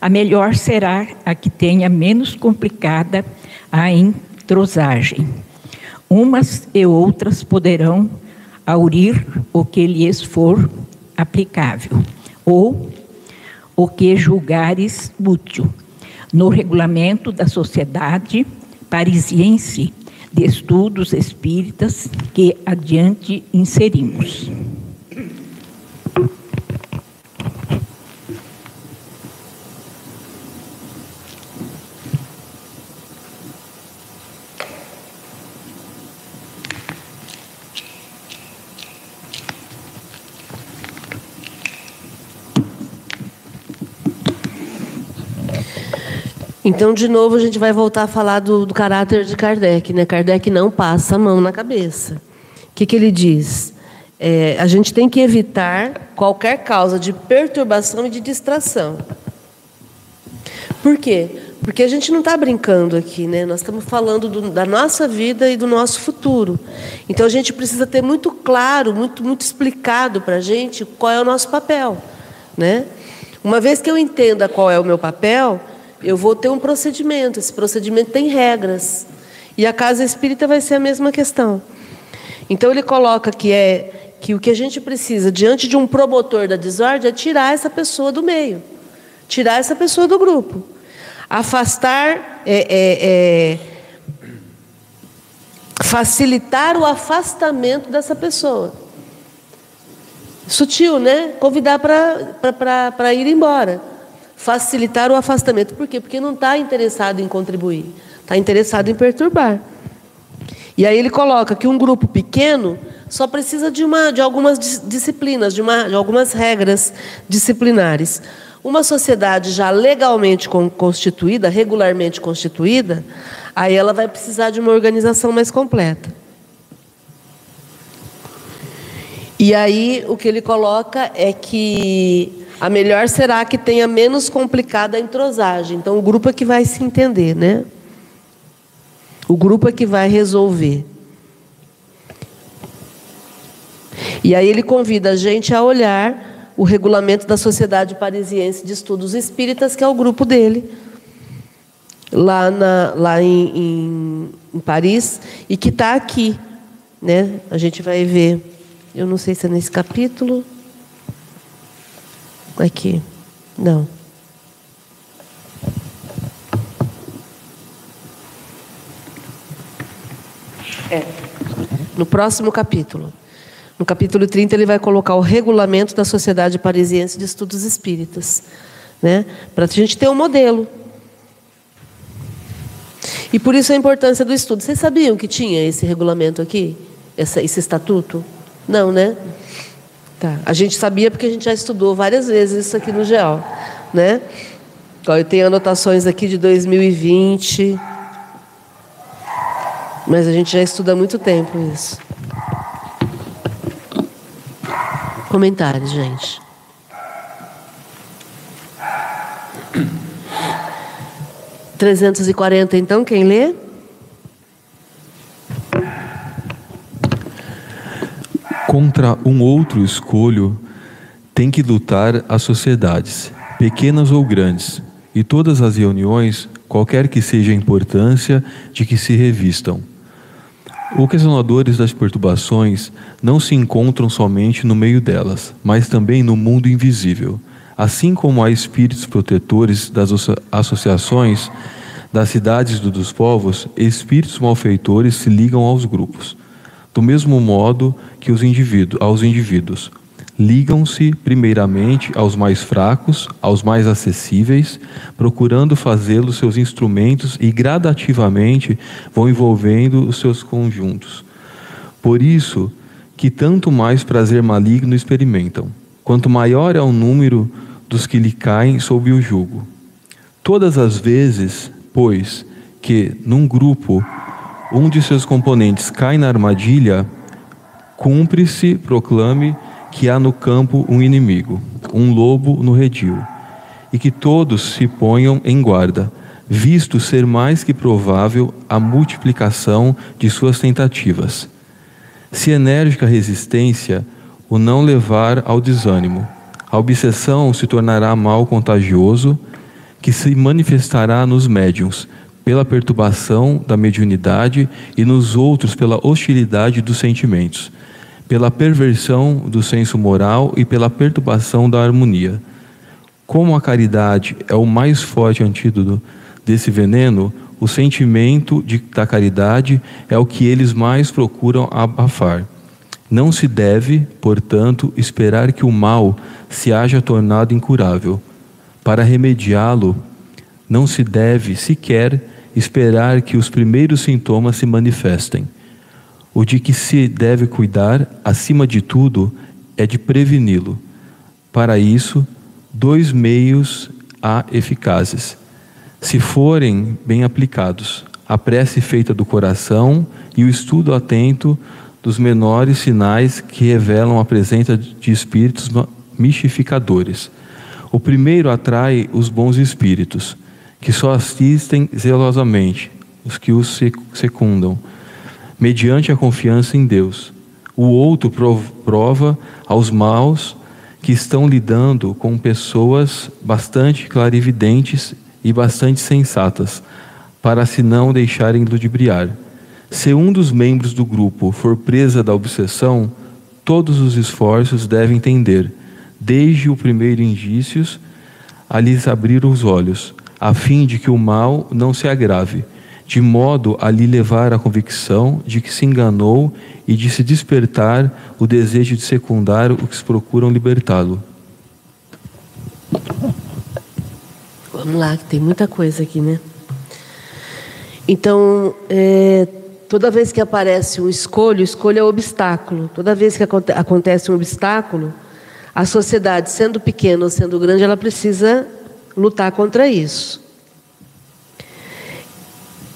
Speaker 8: A melhor será a que tenha menos complicada a entrosagem. Umas e outras poderão aurir o que lhes for aplicável, ou o que julgares útil, no regulamento da Sociedade Parisiense de Estudos Espíritas que adiante inserimos.
Speaker 1: Então, de novo, a gente vai voltar a falar do, do caráter de Kardec. Né? Kardec não passa a mão na cabeça. O que, que ele diz? É, a gente tem que evitar qualquer causa de perturbação e de distração. Por quê? Porque a gente não está brincando aqui, né? Nós estamos falando do, da nossa vida e do nosso futuro. Então a gente precisa ter muito claro, muito, muito explicado para a gente qual é o nosso papel, né? Uma vez que eu entenda qual é o meu papel, eu vou ter um procedimento, esse procedimento tem regras. E a casa espírita vai ser a mesma questão. Então ele coloca que é que o que a gente precisa diante de um promotor da desordem é tirar essa pessoa do meio, tirar essa pessoa do grupo, afastar, é, é, é, facilitar o afastamento dessa pessoa. Sutil, né? Convidar para ir embora facilitar o afastamento. Por quê? Porque não está interessado em contribuir, está interessado em perturbar. E aí ele coloca que um grupo pequeno só precisa de, uma, de algumas disciplinas, de, uma, de algumas regras disciplinares. Uma sociedade já legalmente constituída, regularmente constituída, aí ela vai precisar de uma organização mais completa. E aí o que ele coloca é que a melhor será que tenha menos complicada a entrosagem. Então, o grupo é que vai se entender, né? O grupo é que vai resolver. E aí ele convida a gente a olhar o regulamento da Sociedade Parisiense de Estudos Espíritas, que é o grupo dele, lá, na, lá em, em, em Paris, e que está aqui. Né? A gente vai ver, eu não sei se é nesse capítulo. Aqui. Não. É. No próximo capítulo. No capítulo 30, ele vai colocar o regulamento da Sociedade Parisiense de Estudos Espíritas. Né? Para a gente ter um modelo. E por isso a importância do estudo. Vocês sabiam que tinha esse regulamento aqui? Essa, esse estatuto? Não, né? Tá. A gente sabia porque a gente já estudou várias vezes isso aqui no GEO, né? Eu tenho anotações aqui de 2020, mas a gente já estuda há muito tempo isso. Comentários, gente. Trezentos e quarenta, então, quem lê?
Speaker 6: Contra um outro escolho tem que lutar as sociedades, pequenas ou grandes, e todas as reuniões, qualquer que seja a importância de que se revistam. Ocasionadores das perturbações não se encontram somente no meio delas, mas também no mundo invisível. Assim como há espíritos protetores das associações, das cidades e dos povos, espíritos malfeitores se ligam aos grupos do mesmo modo que os indivíduos, aos indivíduos. Ligam-se primeiramente aos mais fracos, aos mais acessíveis, procurando fazê-los seus instrumentos e gradativamente vão envolvendo os seus conjuntos. Por isso que tanto mais prazer maligno experimentam, quanto maior é o número dos que lhe caem sob o jugo. Todas as vezes, pois, que num grupo um de seus componentes cai na armadilha, cumpre-se, proclame que há no campo um inimigo, um lobo no redil, e que todos se ponham em guarda, visto ser mais que provável a multiplicação de suas tentativas. Se enérgica resistência o não levar ao desânimo, a obsessão se tornará mal contagioso, que se manifestará nos médiums, pela perturbação da mediunidade e nos outros pela hostilidade dos sentimentos, pela perversão do senso moral e pela perturbação da harmonia. Como a caridade é o mais forte antídoto desse veneno, o sentimento de, da caridade é o que eles mais procuram abafar. Não se deve, portanto, esperar que o mal se haja tornado incurável. Para remediá-lo, não se deve sequer esperar que os primeiros sintomas se manifestem. O de que se deve cuidar, acima de tudo, é de preveni-lo. Para isso, dois meios há eficazes. Se forem bem aplicados, a prece feita do coração e o estudo atento dos menores sinais que revelam a presença de espíritos mistificadores. O primeiro atrai os bons espíritos, que só assistem zelosamente os que os secundam, mediante a confiança em Deus. O outro prova aos maus que estão lidando com pessoas bastante clarividentes e bastante sensatas, para se não deixarem ludibriar. Se um dos membros do grupo for presa da obsessão, todos os esforços devem tender, desde o primeiro indícios, a lhes abrir os olhos, a fim de que o mal não se agrave, de modo a lhe levar à convicção de que se enganou e de se despertar o desejo de secundar o que procuram libertá-lo.
Speaker 1: Vamos lá, que tem muita coisa aqui, né? Então, é, toda vez que aparece um escolho, escolha é obstáculo. Toda vez que acontece um obstáculo, a sociedade, sendo pequena ou sendo grande, ela precisa lutar contra isso.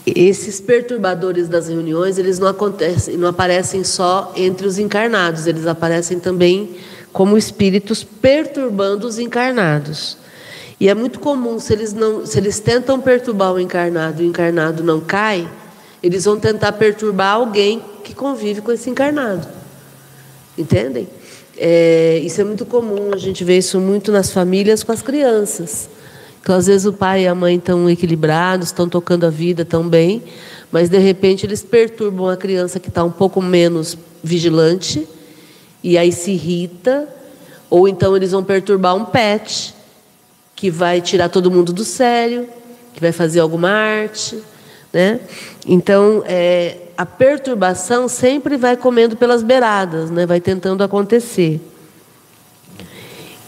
Speaker 1: Esses perturbadores das reuniões, eles não acontecem, não aparecem só entre os encarnados, eles aparecem também como espíritos perturbando os encarnados. E é muito comum, se eles, não, se eles tentam perturbar o encarnado e o encarnado não cai, eles vão tentar perturbar alguém que convive com esse encarnado. Entendem? É, isso é muito comum, a gente vê isso muito nas famílias com as crianças. Então, às vezes, o pai e a mãe estão equilibrados, estão tocando a vida tão bem, mas de repente eles perturbam a criança que está um pouco menos vigilante e aí se irrita, ou então eles vão perturbar um pet que vai tirar todo mundo do sério, que vai fazer alguma arte, né? Então, é, a perturbação sempre vai comendo pelas beiradas, né? Vai tentando acontecer.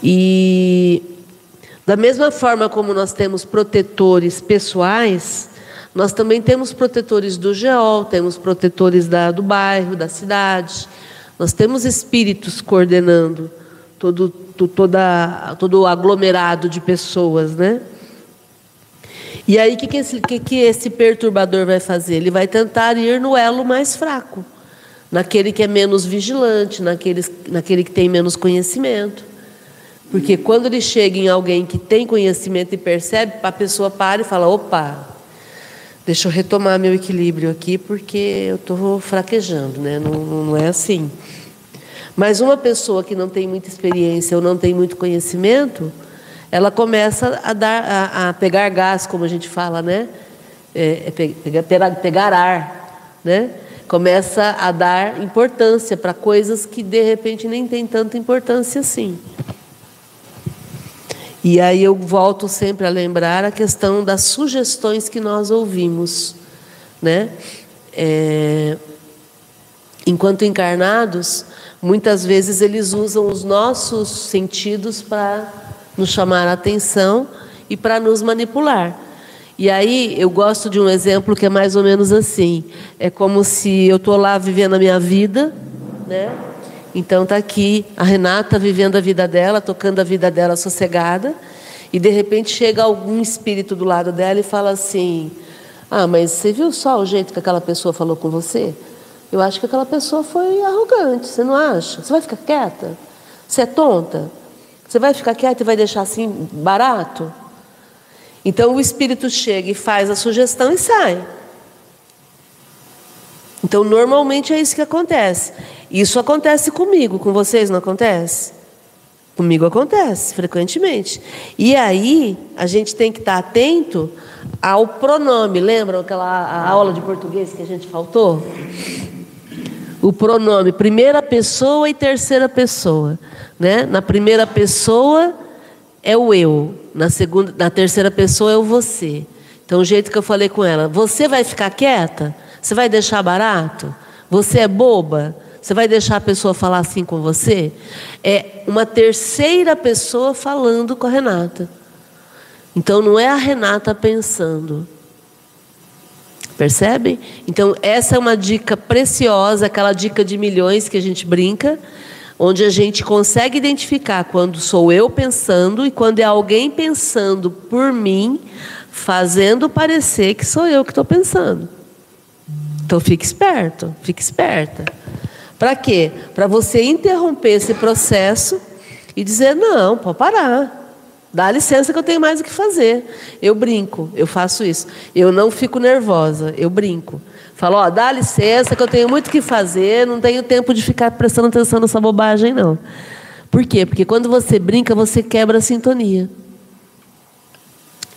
Speaker 1: E da mesma forma como nós temos protetores pessoais, nós também temos protetores do geol, temos protetores da, do bairro, da cidade. Nós temos espíritos coordenando todo, toda, todo o aglomerado de pessoas, né? E aí, o que, que, esse, que, que esse perturbador vai fazer? Ele vai tentar ir no elo mais fraco, naquele que é menos vigilante, naquele, naquele que tem menos conhecimento. Porque quando ele chega em alguém que tem conhecimento e percebe, a pessoa para e fala: opa, deixa eu retomar meu equilíbrio aqui, porque eu estou fraquejando, né? Não, não é assim. Mas uma pessoa que não tem muita experiência ou não tem muito conhecimento, ela começa a dar, a, a pegar gás, como a gente fala, né? É, é pegar, pegar ar, né? Começa a dar importância para coisas que de repente nem tem tanta importância assim. E aí eu volto sempre a lembrar a questão das sugestões que nós ouvimos, né? É, enquanto encarnados, muitas vezes eles usam os nossos sentidos para nos chamar a atenção e para nos manipular. E aí eu gosto de um exemplo que é mais ou menos assim: é como se eu estou lá vivendo a minha vida, né? Então está aqui a Renata vivendo a vida dela, tocando a vida dela sossegada, e de repente chega algum espírito do lado dela e fala assim: Ah, mas você viu só o jeito que aquela pessoa falou com você? Eu acho que aquela pessoa foi arrogante, você não acha? Você vai ficar quieta? Você é tonta? Você vai ficar quieta e vai deixar assim barato? Então o espírito chega e faz a sugestão e sai. Então, normalmente é isso que acontece. Isso acontece comigo, com vocês não acontece? Comigo acontece frequentemente. E aí, a gente tem que estar atento ao pronome. Lembram aquela aula de português que a gente faltou? O pronome, primeira pessoa e terceira pessoa. Né? Na primeira pessoa, é o eu. Na, segunda, na terceira pessoa é o você. Então, o jeito que eu falei com ela, você vai ficar quieta? Você vai deixar barato? Você é boba? Você vai deixar a pessoa falar assim com você? É uma terceira pessoa falando com a Renata. Então não é a Renata pensando. Percebe? Então essa é uma dica preciosa, aquela dica de milhões que a gente brinca, onde a gente consegue identificar quando sou eu pensando e quando é alguém pensando por mim, fazendo parecer que sou eu que estou pensando. Então fique esperto, fique esperta. Para quê? Para você interromper esse processo e dizer: não, pode parar. Dá licença que eu tenho mais o que fazer. Eu brinco, eu faço isso. Eu não fico nervosa, eu brinco. Falo, ó, dá licença que eu tenho muito o que fazer, não tenho tempo de ficar prestando atenção nessa bobagem, não. Por quê? Porque quando você brinca, você quebra a sintonia.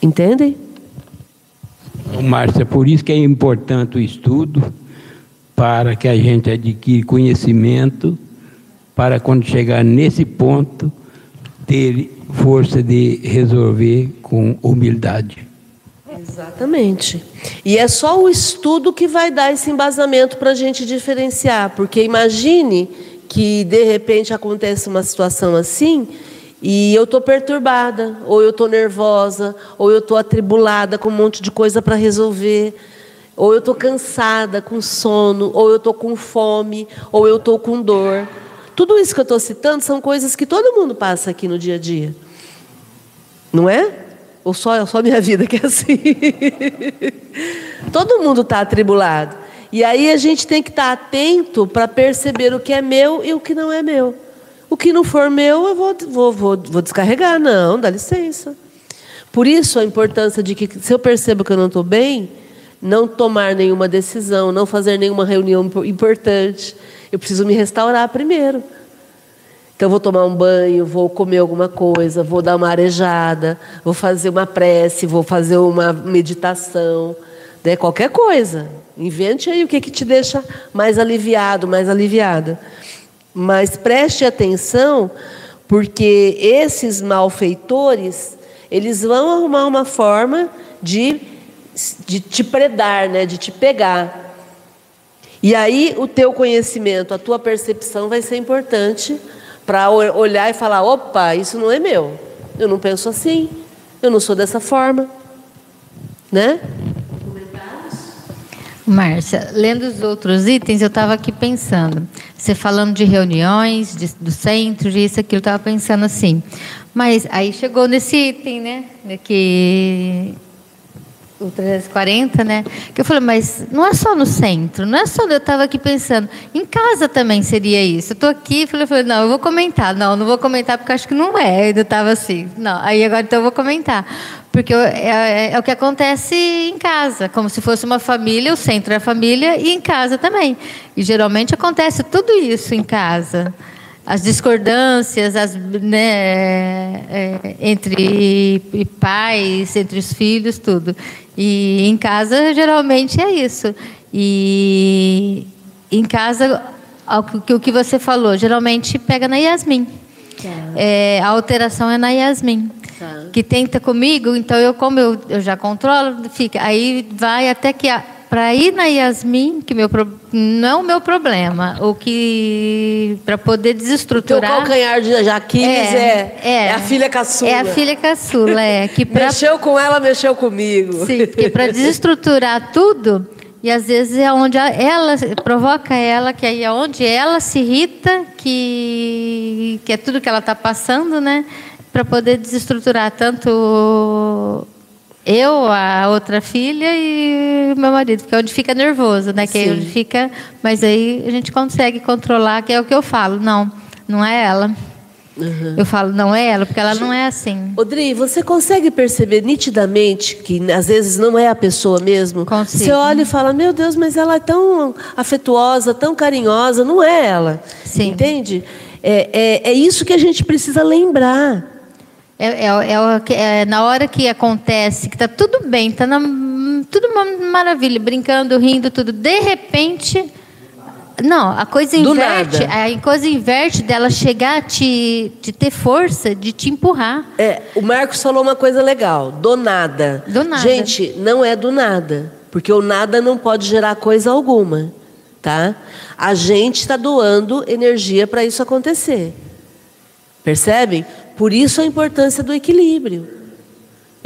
Speaker 1: Entendem?
Speaker 5: Márcia, por isso que é importante o estudo, para que a gente adquira conhecimento, para quando chegar nesse ponto, ter força de resolver com humildade.
Speaker 1: Exatamente. E é só o estudo que vai dar esse embasamento para a gente diferenciar, porque imagine que de repente acontece uma situação assim e eu estou perturbada, ou eu estou nervosa, ou eu estou atribulada com um monte de coisa para resolver, ou eu estou cansada, com sono, ou eu estou com fome, ou eu estou com dor. Tudo isso que eu estou citando são coisas que todo mundo passa aqui no dia a dia. Não é? Ou só, só minha vida que é assim? [LAUGHS] todo mundo está atribulado. E aí a gente tem que estar tá atento para perceber o que é meu e o que não é meu. O que não for meu, eu vou, vou, vou, vou descarregar. Não, dá licença. Por isso a importância de que, se eu percebo que eu não estou bem, não tomar nenhuma decisão, não fazer nenhuma reunião importante. Eu preciso me restaurar primeiro. Então, vou tomar um banho, vou comer alguma coisa, vou dar uma arejada, vou fazer uma prece, vou fazer uma meditação, né? qualquer coisa. Invente aí o que, que te deixa mais aliviado, mais aliviada. Mas preste atenção, porque esses malfeitores, eles vão arrumar uma forma de, de te predar, né? de te pegar. E aí o teu conhecimento, a tua percepção vai ser importante para olhar e falar: opa, isso não é meu. Eu não penso assim. Eu não sou dessa forma. Né?
Speaker 7: Márcia, lendo os outros itens, eu estava aqui pensando. Você falando de reuniões, de, do centro, disso, aquilo, eu estava pensando assim. Mas aí chegou nesse item, né? Que o 340, né? Que eu falei, mas não é só no centro, não é só. Eu estava aqui pensando, em casa também seria isso. Eu estou aqui, falei, falei, não, eu vou comentar. Não, não vou comentar porque acho que não é. Eu ainda estava assim. Não, aí agora então eu vou comentar. Porque é, é, é, o que acontece em casa, como se fosse uma família, o centro é a família e em casa também. E geralmente acontece tudo isso em casa. As discordâncias as, né, é, entre pais, entre os filhos, tudo. E em casa geralmente é isso. E em casa, o que você falou, geralmente pega na Yasmin. Tá. É, a alteração é na Yasmin. Tá. Que tenta comigo, então eu, como eu, eu já controlo, fica. Aí vai até que. Para ir na Yasmin, que meu, não é o meu problema, o que. Para poder desestruturar.
Speaker 1: O calcanhar de Jaquines é, é, é, é, a filha caçula.
Speaker 7: É a filha caçula, é. Que
Speaker 1: pra, mexeu com ela, mexeu comigo.
Speaker 7: Sim, porque para desestruturar tudo, e às vezes é onde ela provoca ela, que aí é onde ela se irrita, que, que é tudo que ela está passando, né? para poder desestruturar tanto eu, a outra filha e o meu marido, porque é onde fica nervoso, né? Que é onde fica, mas aí a gente consegue controlar, que é o que eu falo. Não, não é ela. Uhum. Eu falo, não é ela, porque ela não é assim.
Speaker 1: Odri, você consegue perceber nitidamente que às vezes não é a pessoa mesmo?
Speaker 7: Consigo.
Speaker 1: Você olha e fala, meu Deus, mas ela é tão afetuosa, tão carinhosa, não é ela.
Speaker 7: Sim.
Speaker 1: Entende? É, é, é isso que a gente precisa lembrar.
Speaker 7: É, é, é, é, na hora que acontece, que está tudo bem, está tudo uma maravilha, brincando, rindo, tudo. De repente, Não, a coisa inverte. A coisa inverte dela chegar a te, te ter força de te empurrar.
Speaker 1: É, o Marcos falou uma coisa legal, do nada.
Speaker 7: Do nada.
Speaker 1: Gente, não é do nada, porque o nada não pode gerar coisa alguma, tá? A gente está doando energia para isso acontecer. Percebem? Por isso a importância do equilíbrio.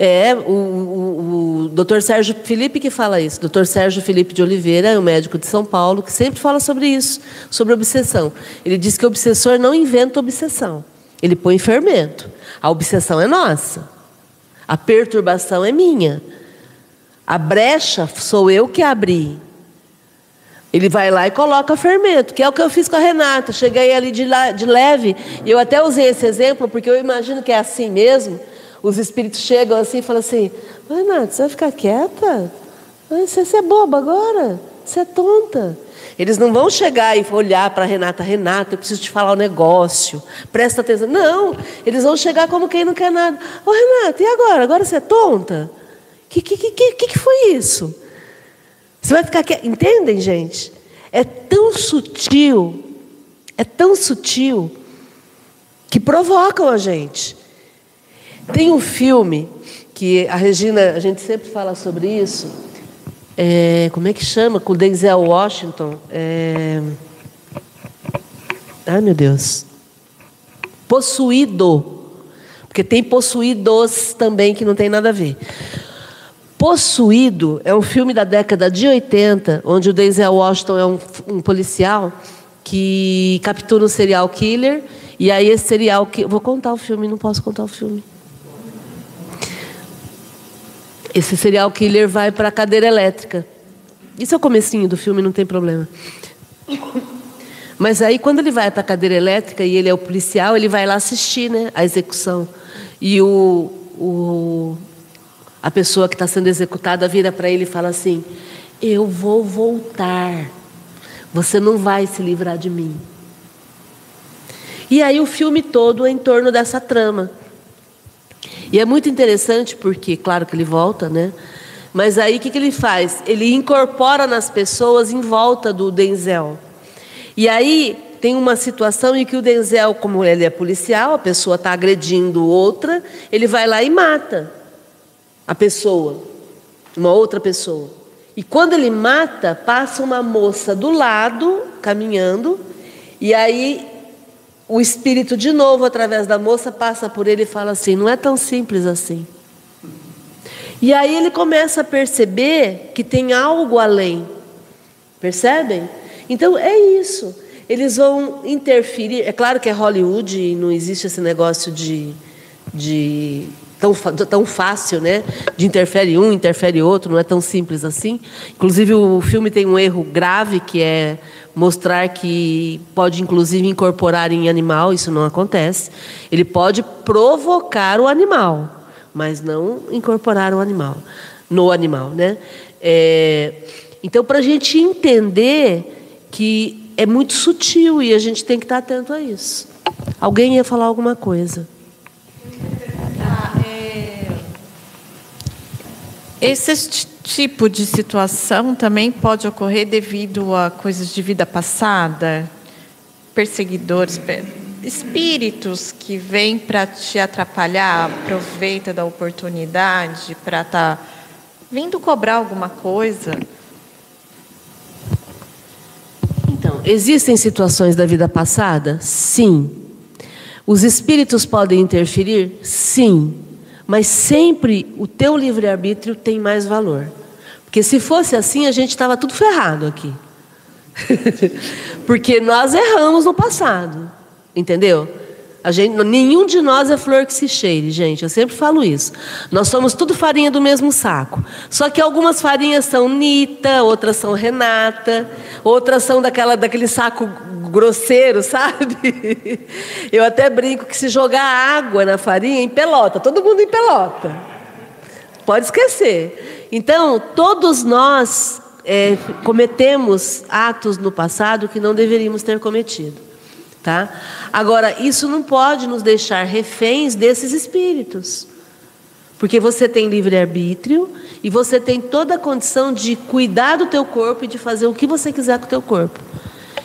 Speaker 1: É, o, o, o Dr. Sérgio Felipe que fala isso. Dr. Sérgio Felipe de Oliveira é um médico de São Paulo que sempre fala sobre isso, sobre obsessão. Ele diz que o obsessor não inventa obsessão, ele põe fermento. A obsessão é nossa, a perturbação é minha, a brecha sou eu que abri. Ele vai lá e coloca fermento, que é o que eu fiz com a Renata. Cheguei ali de, la- de leve, e eu até usei esse exemplo, porque eu imagino que é assim mesmo. Os espíritos chegam assim e falam assim: "Mas, Renata, você vai ficar quieta? Você, você é boba agora? Você é tonta. Eles não vão chegar e olhar para a Renata, Renata, eu preciso te falar um negócio, presta atenção. Não, eles vão chegar como quem não quer nada. Ô Renata, e agora? Agora você é tonta? O que, que, que, que foi isso? Você vai ficar quieta. Entendem, gente? É tão sutil, é tão sutil, que provocam a gente. Tem um filme que a Regina, a gente sempre fala sobre isso. é, como é que chama? Com Denzel Washington. É, ai, meu Deus. Possuído. Porque tem possuídos também que não tem nada a ver. Possuído é um filme da década de 80, onde o Denzel Washington é um, um policial que captura um serial killer. E aí esse serial killer. Vou contar o filme, não posso contar o filme. Esse serial killer vai para a cadeira elétrica. Isso é o comecinho do filme, não tem problema. Mas aí, quando ele vai para a cadeira elétrica e ele é o policial, ele vai lá assistir né, a execução. E o, o, a pessoa que está sendo executada vira para ele e fala assim: Eu vou voltar. Você não vai se livrar de mim. E aí, o filme todo é em torno dessa trama. E é muito interessante porque, claro que ele volta, né? Mas aí o que, que ele faz? Ele incorpora nas pessoas em volta do Denzel. E aí tem uma situação em que o Denzel, como ele é policial, a pessoa está agredindo outra, ele vai lá e mata a pessoa, uma outra pessoa. E quando ele mata, passa uma moça do lado, caminhando, e aí o espírito, de novo, através da moça, passa por ele e fala assim: não é tão simples assim. E aí ele começa a perceber que tem algo além. Percebem? Então é isso. Eles vão interferir. É claro que é Hollywood e não existe esse negócio de. de tão, tão fácil, né? De interfere um, interfere outro, não é tão simples assim. Inclusive, o filme tem um erro grave que é mostrar que pode, inclusive, incorporar em animal, isso não acontece. Ele pode provocar o animal, mas não incorporar o animal, no animal, né? É, então, para a gente entender que é muito sutil e a gente tem que estar atento a isso. Alguém ia falar alguma coisa?
Speaker 9: Esse ti- tipo de situação também pode ocorrer devido a coisas de vida passada, perseguidores, pe- espíritos que vêm para te atrapalhar, aproveita da oportunidade para estar vindo cobrar alguma coisa.
Speaker 1: Então, existem situações da vida passada? Sim. Os espíritos podem interferir? Sim. Mas sempre o teu livre-arbítrio tem mais valor. Porque se fosse assim, a gente estava tudo ferrado aqui. [LAUGHS] Porque nós erramos no passado. Entendeu? A gente, nenhum de nós é flor que se cheire, gente. Eu sempre falo isso. Nós somos tudo farinha do mesmo saco. Só que algumas farinhas são Nita, outras são Renata, outras são daquela, daquele saco grosseiro, [LAUGHS] sabe? Eu até brinco que se jogar água na farinha, em pelota, todo mundo em pelota. Pode esquecer. Então, todos nós é, cometemos atos no passado que não deveríamos ter cometido. Tá? Agora, isso não pode nos deixar reféns desses espíritos. Porque você tem livre-arbítrio e você tem toda a condição de cuidar do teu corpo e de fazer o que você quiser com o teu corpo.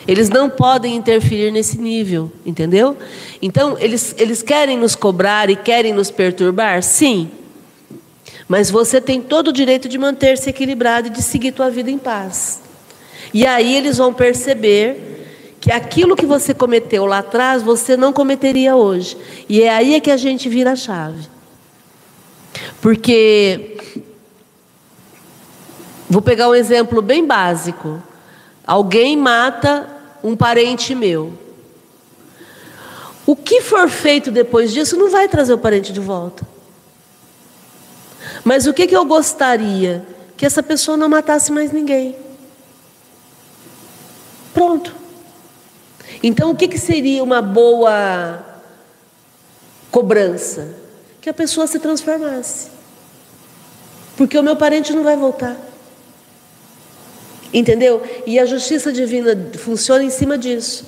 Speaker 1: Eles não podem interferir nesse nível, entendeu? Então, eles, eles querem nos cobrar e querem nos perturbar? Sim. Mas você tem todo o direito de manter-se equilibrado e de seguir tua vida em paz. E aí eles vão perceber que aquilo que você cometeu lá atrás, você não cometeria hoje. E é aí é que a gente vira a chave. Porque vou pegar um exemplo bem básico. Alguém mata um parente meu. O que for feito depois disso não vai trazer o parente de volta. Mas o que, que eu gostaria? Que essa pessoa não matasse mais ninguém. Pronto. Então, o que, que seria uma boa cobrança? Que a pessoa se transformasse. Porque o meu parente não vai voltar. Entendeu? E a justiça divina funciona em cima disso.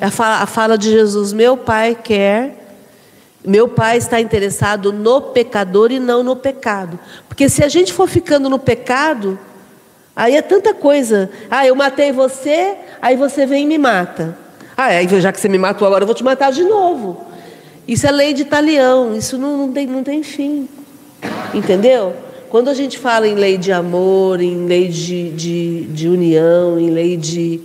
Speaker 1: A fala, a fala de Jesus: Meu Pai quer, meu Pai está interessado no pecador e não no pecado. Porque se a gente for ficando no pecado, aí é tanta coisa. Ah, eu matei você, aí você vem e me mata. Ah, aí já que você me matou agora, eu vou te matar de novo. Isso é lei de talião, isso não, não, tem, não tem fim. Entendeu? Quando a gente fala em lei de amor, em lei de, de, de união, em lei de,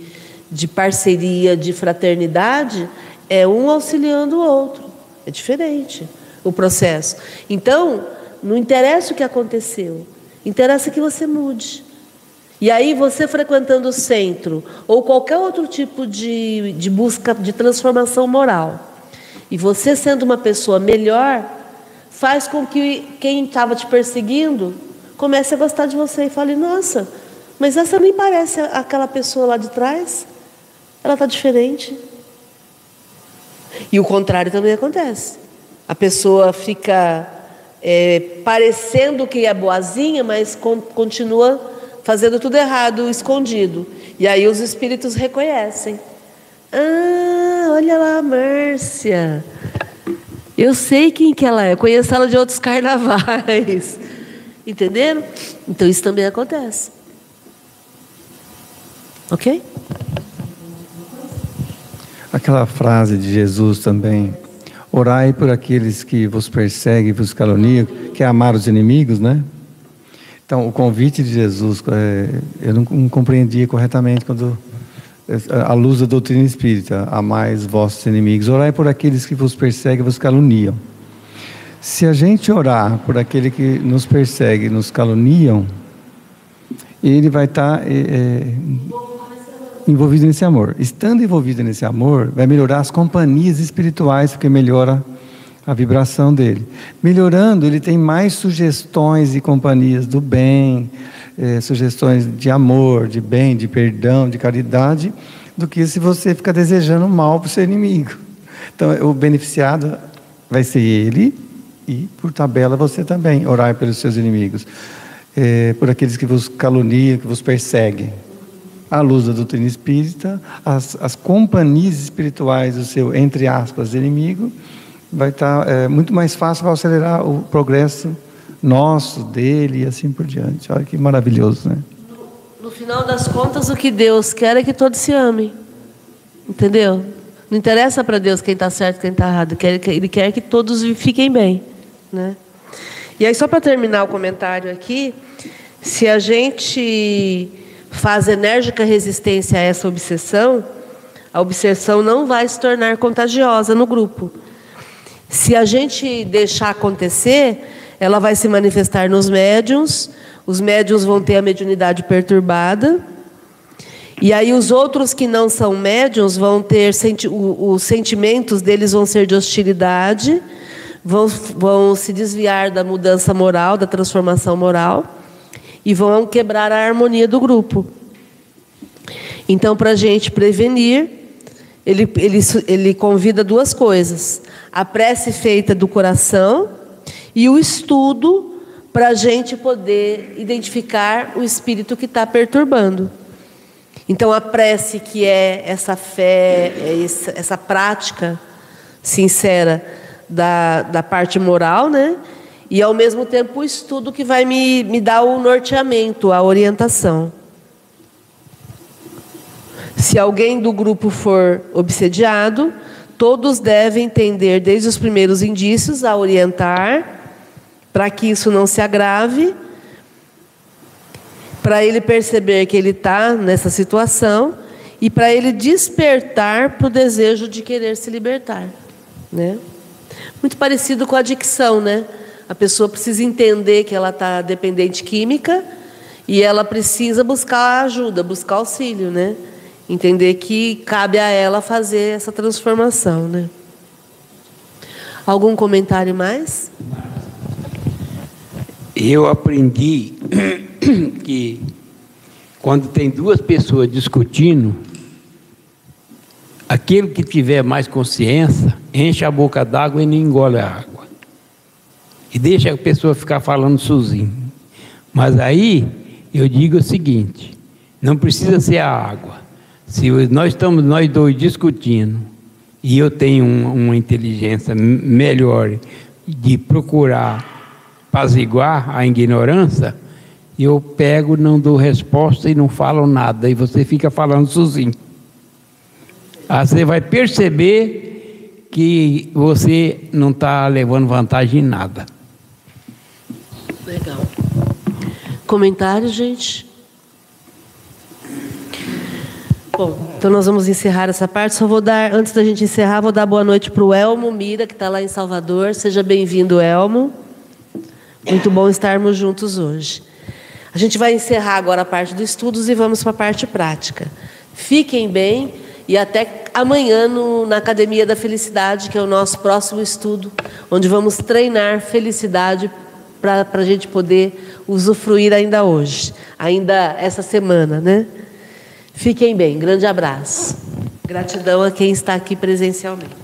Speaker 1: de parceria, de fraternidade, é um auxiliando o outro. É diferente o processo. Então, não interessa o que aconteceu, interessa que você mude. E aí, você frequentando o centro, ou qualquer outro tipo de, de busca de transformação moral, e você sendo uma pessoa melhor, faz com que quem estava te perseguindo comece a gostar de você e fale: Nossa, mas essa nem parece aquela pessoa lá de trás, ela está diferente. E o contrário também acontece. A pessoa fica é, parecendo que é boazinha, mas continua fazendo tudo errado, escondido. E aí os espíritos reconhecem. Ah, olha lá a Márcia. Eu sei quem que ela é, conheço ela de outros [LAUGHS] carnavais. Entenderam? Então isso também acontece. Ok?
Speaker 2: Aquela frase de Jesus também. Orai por aqueles que vos perseguem, vos caluniam, que é amar os inimigos, né? Então, o convite de Jesus, é, eu não, compreendia corretamente quando à luz da doutrina espírita, amais vossos inimigos, orai por aqueles que vos perseguem, vos caluniam. Se a gente orar por aquele que nos persegue, nos caluniam, ele vai estar é, é, envolvido nesse amor. Estando envolvido nesse amor, vai melhorar as companhias espirituais, porque melhora a vibração dele. Melhorando, ele tem mais sugestões e companhias do bem, é, sugestões de amor, de bem, de perdão, de caridade, do que se você ficar desejando mal para o seu inimigo. Então, o beneficiado vai ser ele e, por tabela, você também. Orar pelos seus inimigos, é, por aqueles que vos caluniam, que vos perseguem. À luz da doutrina espírita, as, as companhias espirituais do seu, entre aspas, inimigo, vai estar é, muito mais fácil para acelerar o progresso nosso, dele e assim por diante. Olha que maravilhoso, né?
Speaker 1: No, no final das contas, o que Deus quer é que todos se amem. Entendeu? Não interessa para Deus quem está certo quem está errado. Ele quer que todos fiquem bem. Né? E aí, só para terminar o comentário aqui, se a gente faz enérgica resistência a essa obsessão, a obsessão não vai se tornar contagiosa no grupo. Se a gente deixar acontecer, ela vai se manifestar nos médiums, os médiums vão ter a mediunidade perturbada, e aí os outros que não são médiums vão ter os sentimentos deles vão ser de hostilidade, vão, vão se desviar da mudança moral, da transformação moral, e vão quebrar a harmonia do grupo. Então, para a gente prevenir, ele, ele, ele convida duas coisas: a prece feita do coração e o estudo para a gente poder identificar o espírito que está perturbando. Então, a prece, que é essa fé, é essa, prática sincera da, da parte moral, né? E, ao mesmo tempo, o estudo que vai me, me dar o norteamento, a orientação. Se alguém do grupo for obsediado, todos devem tender, desde os primeiros indícios, a orientar, para que isso não se agrave, para ele perceber que ele está nessa situação e para ele despertar para o desejo de querer se libertar. Né? Muito parecido com a adicção, né? A pessoa precisa entender que ela está dependente química e ela precisa buscar ajuda, buscar auxílio, né? Entender que cabe a ela fazer essa transformação, né? Algum comentário mais?
Speaker 5: Eu aprendi [COUGHS] que quando tem duas pessoas discutindo, aquele que tiver mais consciência enche a boca d'água e não engole a água e deixa a pessoa ficar falando sozinho. Mas aí eu digo o seguinte: não precisa ser a água. Se nós estamos nós dois discutindo e eu tenho um, uma inteligência melhor de procurar apaziguar a ignorância, eu pego, não dou resposta e não falo nada, e você fica falando sozinho. Aí você vai perceber que você não está levando vantagem em nada.
Speaker 1: Legal. Comentário, gente? Bom, então nós vamos encerrar essa parte. Só vou dar, antes da gente encerrar, vou dar boa noite para o Elmo Mira, que está lá em Salvador. Seja bem-vindo, Elmo. Muito bom estarmos juntos hoje. A gente vai encerrar agora a parte dos estudos e vamos para a parte prática. Fiquem bem e até amanhã no, na Academia da Felicidade, que é o nosso próximo estudo, onde vamos treinar felicidade para a gente poder usufruir ainda hoje, ainda essa semana, né? Fiquem bem, grande abraço. Gratidão a quem está aqui presencialmente.